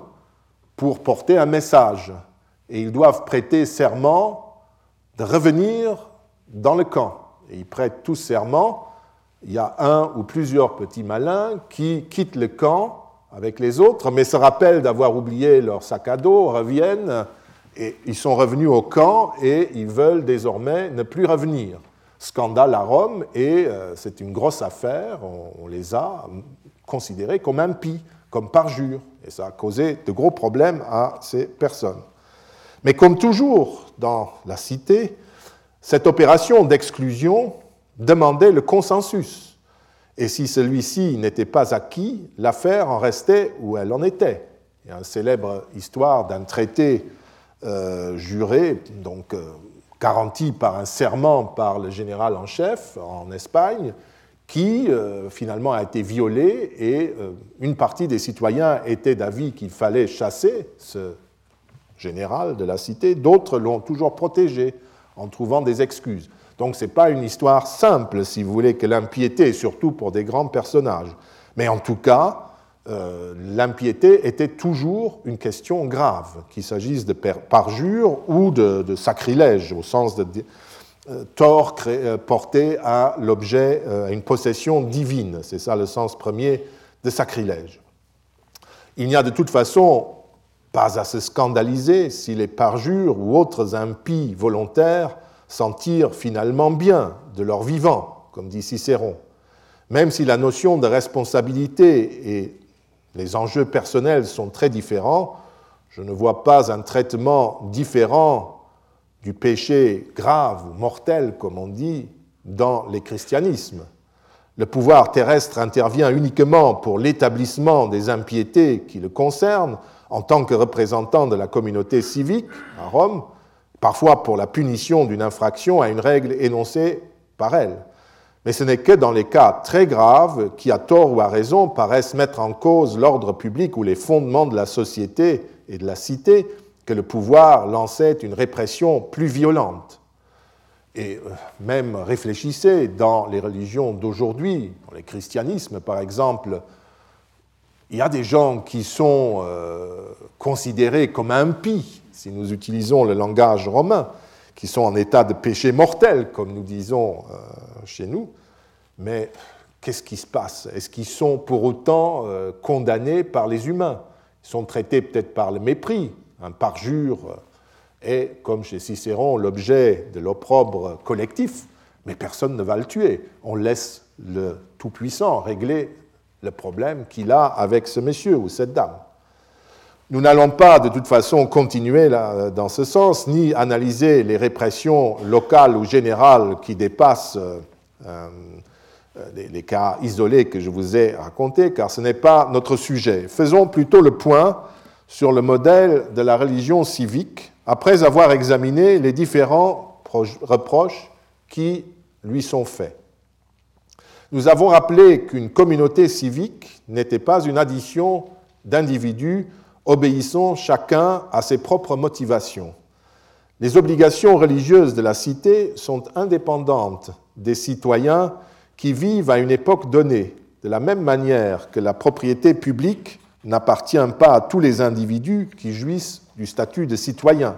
pour porter un message et ils doivent prêter serment de revenir dans le camp. Et ils prêtent tous serment. Il y a un ou plusieurs petits malins qui quittent le camp avec les autres, mais se rappellent d'avoir oublié leur sac à dos, reviennent, et ils sont revenus au camp et ils veulent désormais ne plus revenir. Scandale à Rome, et euh, c'est une grosse affaire, on, les a considérés comme impies, comme parjure, et ça a causé de gros problèmes à ces personnes. Mais comme toujours dans la cité, cette opération d'exclusion demandait le consensus. Et si celui-ci n'était pas acquis, l'affaire en restait où elle en était. Il y a une célèbre histoire d'un traité euh, juré, donc euh, garanti par un serment par le général en chef en Espagne, qui euh, finalement a été violé et une partie des citoyens était d'avis qu'il fallait chasser ce général de la cité, d'autres l'ont toujours protégé en trouvant des excuses. Donc ce n'est pas une histoire simple, si vous voulez, que l'impiété, surtout pour des grands personnages. Mais en tout cas, euh, l'impiété était toujours une question grave, qu'il s'agisse de parjure ou de, sacrilège, au sens de euh, tort euh, porté à l'objet, à une possession divine. C'est ça le sens premier de sacrilège. Il n'y a de toute façon pas à se scandaliser si les parjures ou autres impies volontaires s'en tirent finalement bien de leur vivant, comme dit Cicéron. Même si la notion de responsabilité et les enjeux personnels sont très différents, je ne vois pas un traitement différent du péché grave ou mortel, comme on dit, dans les christianismes. Le pouvoir terrestre intervient uniquement pour l'établissement des impiétés qui le concernent, en tant que représentant de la communauté civique à Rome, parfois pour la punition d'une infraction à une règle énoncée par elle. Mais ce n'est que dans les cas très graves qui, à tort ou à raison, paraissent mettre en cause l'ordre public ou les fondements de la société et de la cité que le pouvoir lançait une répression plus violente. Et euh, même réfléchissez dans les religions d'aujourd'hui, dans les christianismes par exemple, il y a des gens qui sont euh, considérés comme impies, si nous utilisons le langage romain, qui sont en état de péché mortel, comme nous disons euh, chez nous. Mais qu'est-ce qui se passe? Est-ce qu'ils sont pour autant euh, condamnés par les humains? Ils sont traités peut-être par le mépris, un parjure est, comme chez Cicéron, l'objet de l'opprobre collectif, mais personne ne va le tuer. On laisse le Tout-Puissant régler le problème qu'il a avec ce monsieur ou cette dame. Nous n'allons pas de toute façon continuer dans ce sens, ni analyser les répressions locales ou générales qui dépassent euh, euh, les, cas isolés que je vous ai racontés, car ce n'est pas notre sujet. Faisons plutôt le point sur le modèle de la religion civique, après avoir examiné les différents reproches qui lui sont faits. Nous avons rappelé qu'une communauté civique n'était pas une addition d'individus obéissant chacun à ses propres motivations. Les obligations religieuses de la cité sont indépendantes des citoyens qui vivent à une époque donnée, de la même manière que la propriété publique n'appartient pas à tous les individus qui jouissent du statut de citoyen.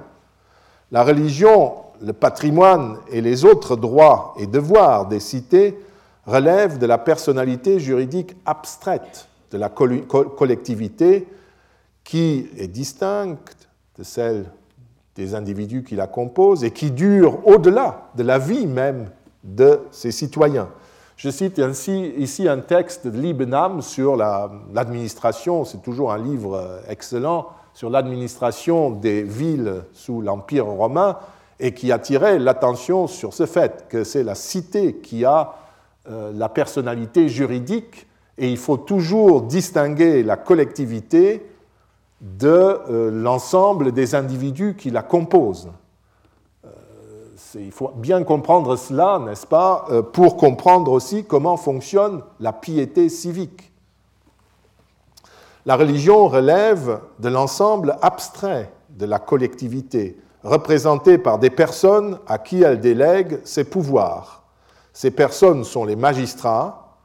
La religion, le patrimoine et les autres droits et devoirs des cités relèvent de la personnalité juridique abstraite de la collectivité qui est distincte de celle des individus qui la composent et qui dure au-delà de la vie même de ses citoyens. Je cite ainsi ici un texte de Liebenham sur l'administration, c'est toujours un livre excellent, sur l'administration des villes sous l'Empire romain et qui attirait l'attention sur ce fait que c'est la cité qui a euh, la personnalité juridique et il faut toujours distinguer la collectivité de euh, l'ensemble des individus qui la composent. Euh, il faut bien comprendre cela, n'est-ce pas, euh, pour comprendre aussi comment fonctionne la piété civique. La religion relève de l'ensemble abstrait de la collectivité, représenté par des personnes à qui elle délègue ses pouvoirs. Ces personnes sont les magistrats,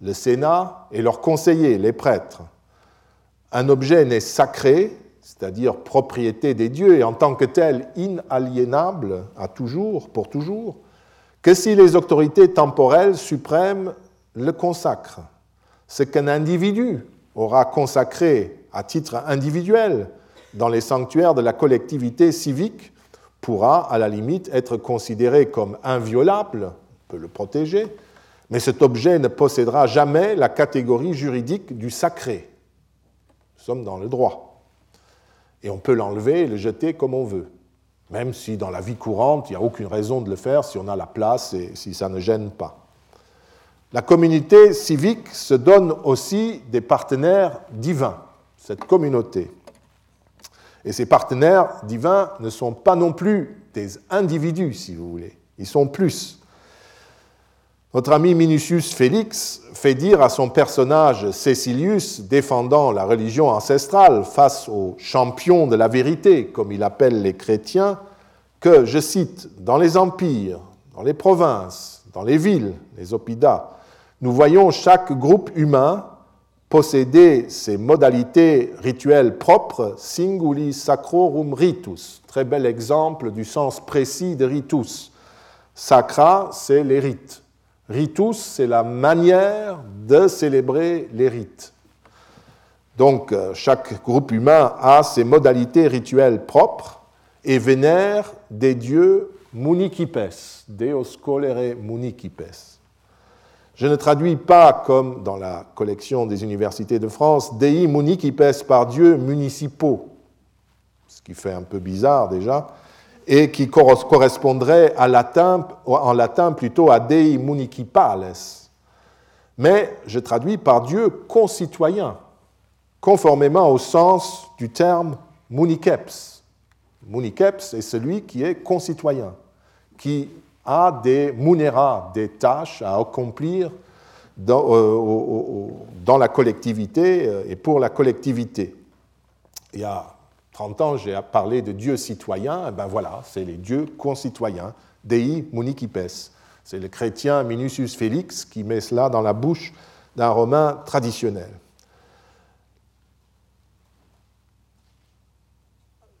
le Sénat et leurs conseillers, les prêtres un objet n'est sacré, c'est-à-dire propriété des dieux, et en tant que tel inaliénable à toujours, pour toujours, que si les autorités temporelles suprêmes le consacrent. Ce qu'un individu aura consacré à titre individuel dans les sanctuaires de la collectivité civique pourra, à la limite, être considéré comme inviolable, on peut le protéger, mais cet objet ne possédera jamais la catégorie juridique du sacré. Nous sommes dans le droit. Et on peut l'enlever et le jeter comme on veut, même si dans la vie courante, il n'y a aucune raison de le faire si on a la place et si ça ne gêne pas. La communauté civique se donne aussi des partenaires divins, cette communauté. Et ces partenaires divins ne sont pas non plus des individus, si vous voulez. Ils sont plus. Notre ami Minucius Félix fait dire à son personnage Cécilius, défendant la religion ancestrale face aux champions de la vérité, comme il appelle les chrétiens, que, je cite, dans les empires, dans les provinces, dans les villes, les oppida, nous voyons chaque groupe humain posséder ses modalités rituelles propres, singuli sacrorum ritus. Très bel exemple du sens précis de ritus. Sacra, c'est les rites. Ritus, c'est la manière de célébrer les rites. Donc, euh, chaque groupe humain a ses modalités rituelles propres et vénère des dieux municipes, Deos colere municipes. Je ne traduis pas, comme dans la collection des universités de France, Dei municipes par dieux municipaux, ce qui fait un peu bizarre déjà, et qui correspondrait en latin plutôt à Dei municipales. Mais je traduis par Dieu concitoyen, conformément au sens du terme municeps. Municeps est celui qui est concitoyen, qui a des munera, des tâches à accomplir dans, euh, dans la collectivité euh, et pour la collectivité. Il y a 30 ans, j'ai parlé de dieux citoyens, et eh ben voilà, c'est les dieux concitoyens, Dei municipes. C'est le chrétien Minucius Félix qui met cela dans la bouche d'un romain traditionnel.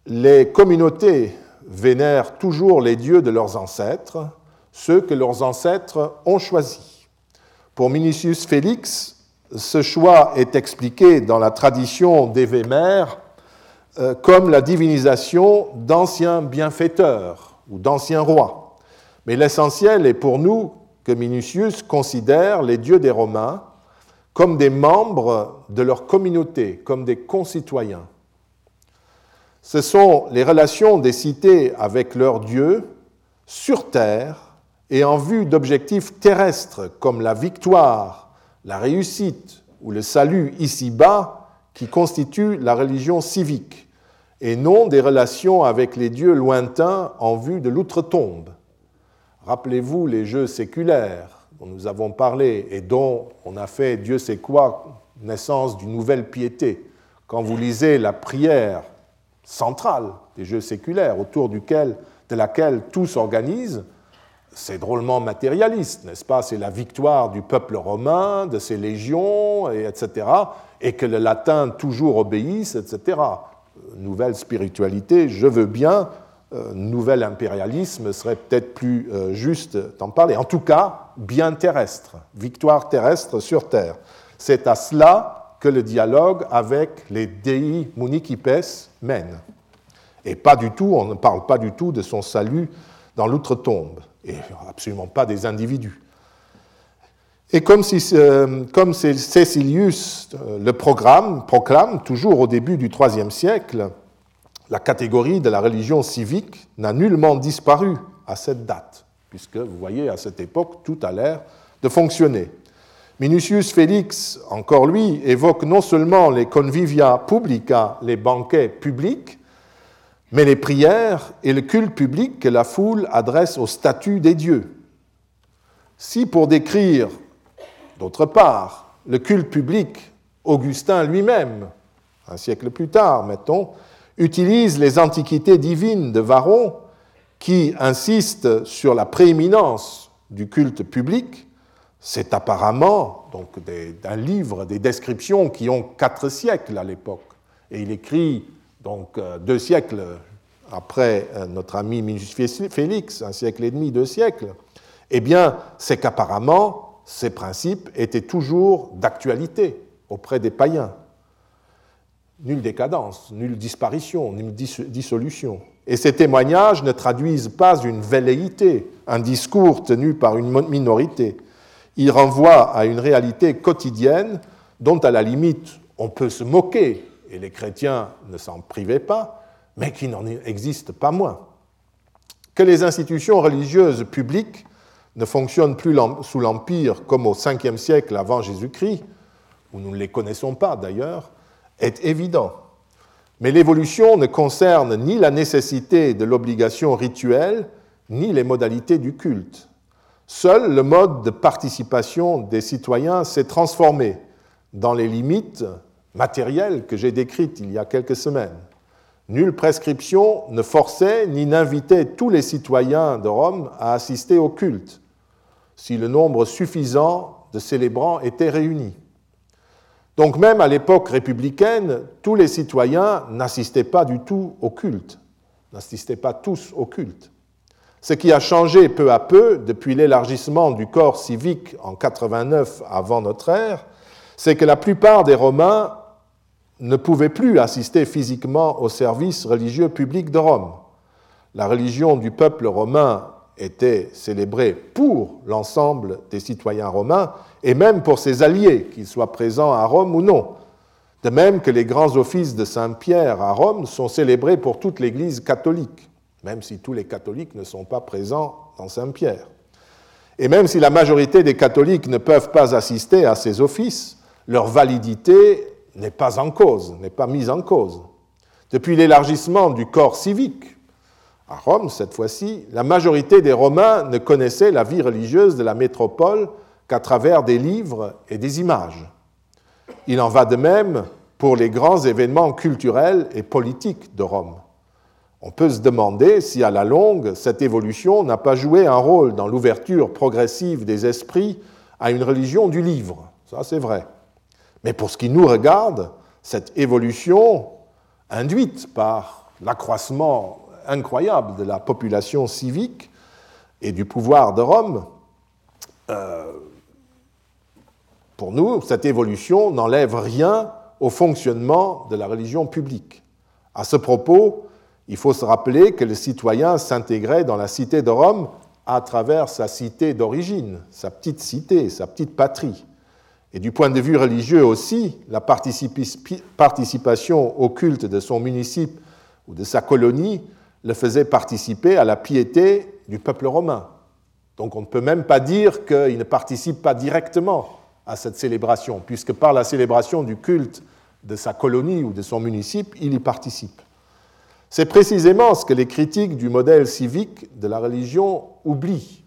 Les communautés vénèrent toujours les dieux de leurs ancêtres, ceux que leurs ancêtres ont choisis. Pour Minucius Félix, ce choix est expliqué dans la tradition des Vémères euh, comme la divinisation d'anciens bienfaiteurs ou d'anciens rois. Mais l'essentiel est pour nous que Minucius considère les dieux des Romains comme des membres de leur communauté, comme des concitoyens. Ce sont les relations des cités avec leurs dieux sur terre et en vue d'objectifs terrestres comme la victoire, la réussite ou le salut ici-bas qui constituent la religion civique et non des relations avec les dieux lointains en vue de l'outre-tombe. Rappelez-vous les jeux séculaires dont nous avons parlé et dont on a fait Dieu sait quoi, naissance d'une nouvelle piété. Quand vous lisez la prière centrale des jeux séculaires autour duquel, de laquelle tout s'organise, c'est drôlement matérialiste, n'est-ce pas? C'est la victoire du peuple romain, de ses légions, et etc., et que le latin toujours obéisse, etc nouvelle spiritualité, je veux bien, euh, nouvel impérialisme serait peut-être plus euh, juste d'en parler. En tout cas, bien terrestre, victoire terrestre sur terre. C'est à cela que le dialogue avec les Dei Municipes mène. Et pas du tout, on ne parle pas du tout de son salut dans l'outre-tombe, et absolument pas des individus. Et comme, si, euh, comme Cécilius euh, le programme, proclame, toujours au début du IIIe siècle, la catégorie de la religion civique n'a nullement disparu à cette date, puisque vous voyez, à cette époque, tout a l'air de fonctionner. Minucius Félix, encore lui, évoque non seulement les convivia publica, les banquets publics, mais les prières et le culte public que la foule adresse au statut des dieux. Si pour décrire, d'autre part, le culte public, Augustin lui-même, un siècle plus tard, mettons, utilise les antiquités divines de Varron qui insistent sur la prééminence du culte public, c'est apparemment donc un livre, des descriptions qui ont quatre siècles à l'époque. Et il écrit donc euh, deux siècles après euh, notre ami Minucius Félix, un siècle et demi, deux siècles, eh bien, c'est qu'apparemment, ces principes étaient toujours d'actualité auprès des païens. Nulle décadence, nulle disparition, nulle dissolution. Et ces témoignages ne traduisent pas une velléité, un discours tenu par une minorité. Ils renvoient à une réalité quotidienne dont, à la limite, on peut se moquer et les chrétiens ne s'en privaient pas, mais qui n'en existe pas moins. Que les institutions religieuses publiques ne fonctionnent plus sous l'Empire comme au 5e siècle avant Jésus-Christ, où nous ne les connaissons pas d'ailleurs, est évident. Mais l'évolution ne concerne ni la nécessité de l'obligation rituelle, ni les modalités du culte. Seul le mode de participation des citoyens s'est transformé dans les limites matérielle que j'ai décrite il y a quelques semaines. Nulle prescription ne forçait ni n'invitait tous les citoyens de Rome à assister au culte, si le nombre suffisant de célébrants était réuni. Donc même à l'époque républicaine, tous les citoyens n'assistaient pas du tout au culte, n'assistaient pas tous au culte. Ce qui a changé peu à peu depuis l'élargissement du corps civique en 89 avant notre ère, c'est que la plupart des Romains ne pouvaient plus assister physiquement au service religieux public de Rome. La religion du peuple romain était célébrée pour l'ensemble des citoyens romains et même pour ses alliés, qu'ils soient présents à Rome ou non. De même que les grands offices de Saint-Pierre à Rome sont célébrés pour toute l'Église catholique, même si tous les catholiques ne sont pas présents dans Saint-Pierre. Et même si la majorité des catholiques ne peuvent pas assister à ces offices, leur validité n'est pas en cause, n'est pas mise en cause. Depuis l'élargissement du corps civique, à Rome cette fois-ci, la majorité des Romains ne connaissaient la vie religieuse de la métropole qu'à travers des livres et des images. Il en va de même pour les grands événements culturels et politiques de Rome. On peut se demander si à la longue cette évolution n'a pas joué un rôle dans l'ouverture progressive des esprits à une religion du livre. Ça c'est vrai. Mais pour ce qui nous regarde, cette évolution induite par l'accroissement incroyable de la population civique et du pouvoir de Rome, euh, pour nous, cette évolution n'enlève rien au fonctionnement de la religion publique. À ce propos, il faut se rappeler que le citoyen s'intégrait dans la cité de Rome à travers sa cité d'origine, sa petite cité, sa petite patrie. Et du point de vue religieux aussi, la participation au culte de son municipe ou de sa colonie le faisait participer à la piété du peuple romain. Donc on ne peut même pas dire qu'il ne participe pas directement à cette célébration, puisque par la célébration du culte de sa colonie ou de son municipe, il y participe. C'est précisément ce que les critiques du modèle civique de la religion oublient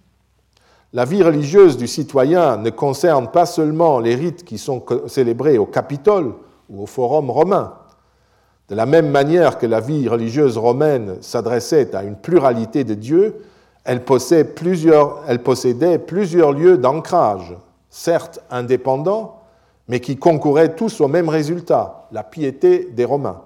la vie religieuse du citoyen ne concerne pas seulement les rites qui sont célébrés au Capitole ou au Forum romain. De la même manière que la vie religieuse romaine s'adressait à une pluralité de dieux, elle, possédait plusieurs, elle possédait plusieurs lieux d'ancrage, certes indépendants, mais qui concouraient tous au même résultat, la piété des Romains.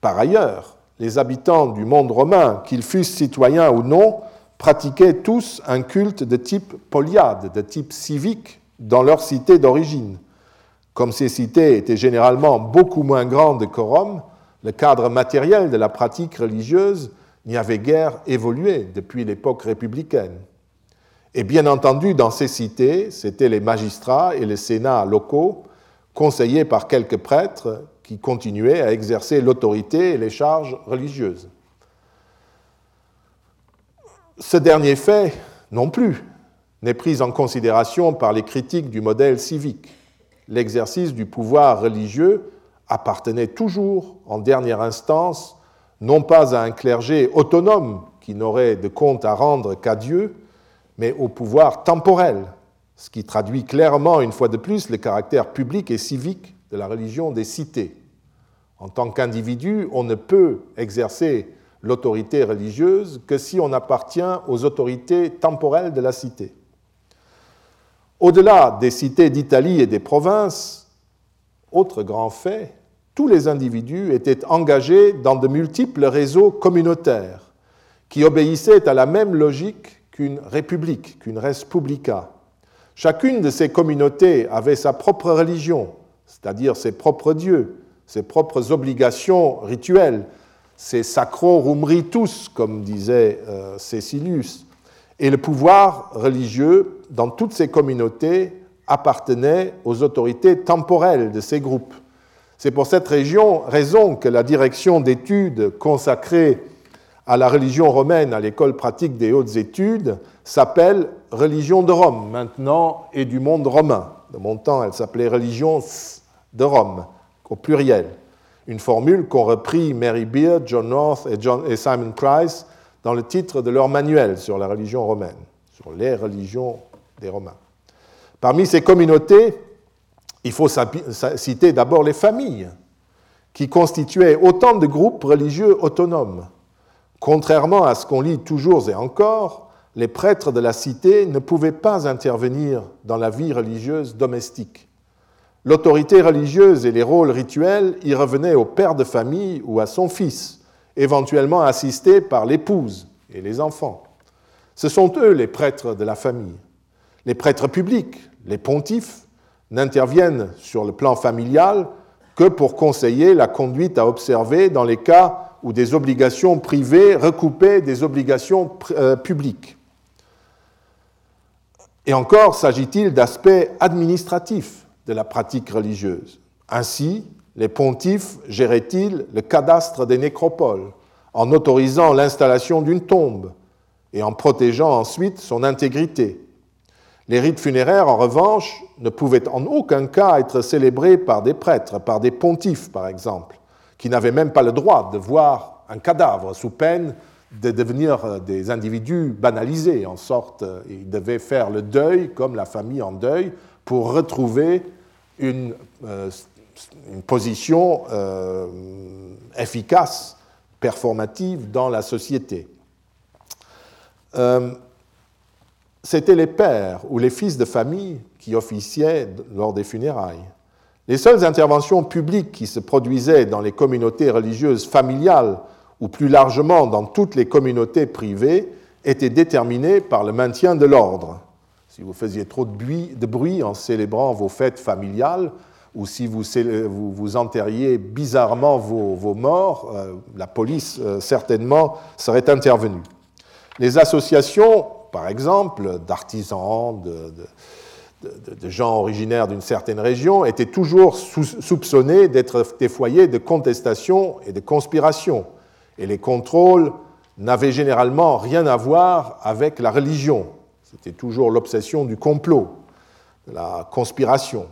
Par ailleurs, les habitants du monde romain, qu'ils fussent citoyens ou non, pratiquaient tous un culte de type polyade, de type civique, dans leur cité d'origine. Comme ces cités étaient généralement beaucoup moins grandes que Rome, le cadre matériel de la pratique religieuse n'y avait guère évolué depuis l'époque républicaine. Et bien entendu, dans ces cités, c'étaient les magistrats et les sénats locaux, conseillés par quelques prêtres qui continuaient à exercer l'autorité et les charges religieuses. Ce dernier fait, non plus, n'est pris en considération par les critiques du modèle civique. L'exercice du pouvoir religieux appartenait toujours, en dernière instance, non pas à un clergé autonome qui n'aurait de compte à rendre qu'à Dieu, mais au pouvoir temporel, ce qui traduit clairement, une fois de plus, le caractère public et civique de la religion des cités. En tant qu'individu, on ne peut exercer l'autorité religieuse que si on appartient aux autorités temporelles de la cité. Au-delà des cités d'Italie et des provinces, autre grand fait, tous les individus étaient engagés dans de multiples réseaux communautaires qui obéissaient à la même logique qu'une république, qu'une res publica. Chacune de ces communautés avait sa propre religion, c'est-à-dire ses propres dieux, ses propres obligations rituelles, ses sacro ritus, comme disait euh, Cécilius. Et le pouvoir religieux dans toutes ces communautés appartenait aux autorités temporelles de ces groupes. C'est pour cette raison que la direction d'études consacrée à la religion romaine à l'école pratique des hautes études s'appelle Religion de Rome maintenant et du monde romain. De mon temps, elle s'appelait Religion de Rome au pluriel. Une formule qu'ont repris Mary Beard, John North et, Simon Price dans le titre de leur manuel sur la religion romaine, sur les religions des Romains. Parmi ces communautés, il faut citer d'abord les familles, qui constituaient autant de groupes religieux autonomes. Contrairement à ce qu'on lit toujours et encore, les prêtres de la cité ne pouvaient pas intervenir dans la vie religieuse domestique. L'autorité religieuse et les rôles rituels y revenaient au père de famille ou à son fils, éventuellement assisté par l'épouse et les enfants. Ce sont eux les prêtres de la famille. Les prêtres publics, les pontifes, n'interviennent sur le plan familial que pour conseiller la conduite à observer dans les cas où des obligations privées recoupaient des obligations euh, publiques. Et encore s'agit-il d'aspects administratifs de la pratique religieuse. Ainsi, les pontifes géraient-ils le cadastre des nécropoles en autorisant l'installation d'une tombe et en protégeant ensuite son intégrité. Les rites funéraires, en revanche, ne pouvaient en aucun cas être célébrés par des prêtres, par des pontifes par exemple, qui n'avaient même pas le droit de voir un cadavre sous peine de devenir des individus banalisés, en sorte, ils devaient faire le deuil comme la famille en deuil pour retrouver une, euh, position euh, efficace, performative dans la société. Euh, c'était les pères ou les fils de famille qui officiaient lors des funérailles. Les seules interventions publiques qui se produisaient dans les communautés religieuses familiales ou plus largement dans toutes les communautés privées étaient déterminées par le maintien de l'ordre si vous faisiez trop de bruit, en célébrant vos fêtes familiales, ou si vous, vous, enterriez bizarrement vos, morts, euh, la police euh, certainement serait intervenue. Les associations, par exemple, d'artisans, de, gens originaires d'une certaine région, étaient toujours soupçonnées d'être des foyers de contestation et de conspiration. Et les contrôles n'avaient généralement rien à voir avec la religion. C'était toujours l'obsession du complot, la conspiration.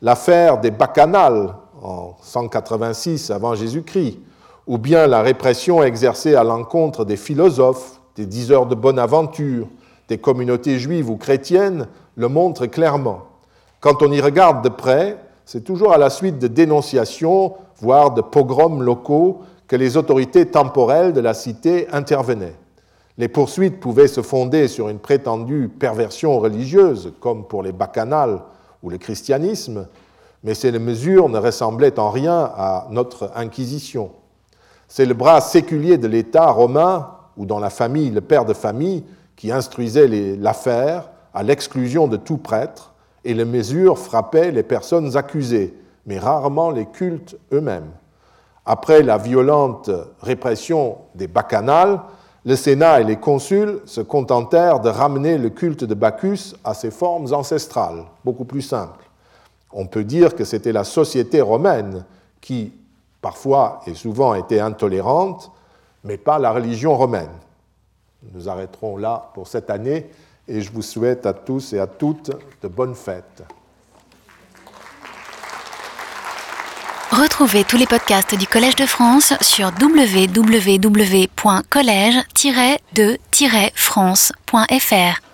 L'affaire des bacchanales en 186 avant Jésus-Christ, ou bien la répression exercée à l'encontre des philosophes, des diseurs de bonne aventure, des communautés juives ou chrétiennes, le montrent clairement. Quand on y regarde de près, c'est toujours à la suite de dénonciations, voire de pogroms locaux, que les autorités temporelles de la cité intervenaient. Les poursuites pouvaient se fonder sur une prétendue perversion religieuse, comme pour les bacchanales ou le christianisme, mais ces mesures ne ressemblaient en rien à notre Inquisition. C'est le bras séculier de l'État romain, ou dans la famille, le père de famille, qui instruisait l'affaire à l'exclusion de tout prêtre, et les mesures frappaient les personnes accusées, mais rarement les cultes eux-mêmes. Après la violente répression des bacchanales, le Sénat et les consuls se contentèrent de ramener le culte de Bacchus à ses formes ancestrales, beaucoup plus simples. On peut dire que c'était la société romaine qui, parfois et souvent, était intolérante, mais pas la religion romaine. Nous arrêterons là pour cette année et je vous souhaite à tous et à toutes de bonnes fêtes. Retrouvez tous les podcasts du Collège de France sur www.collège-de-france.fr.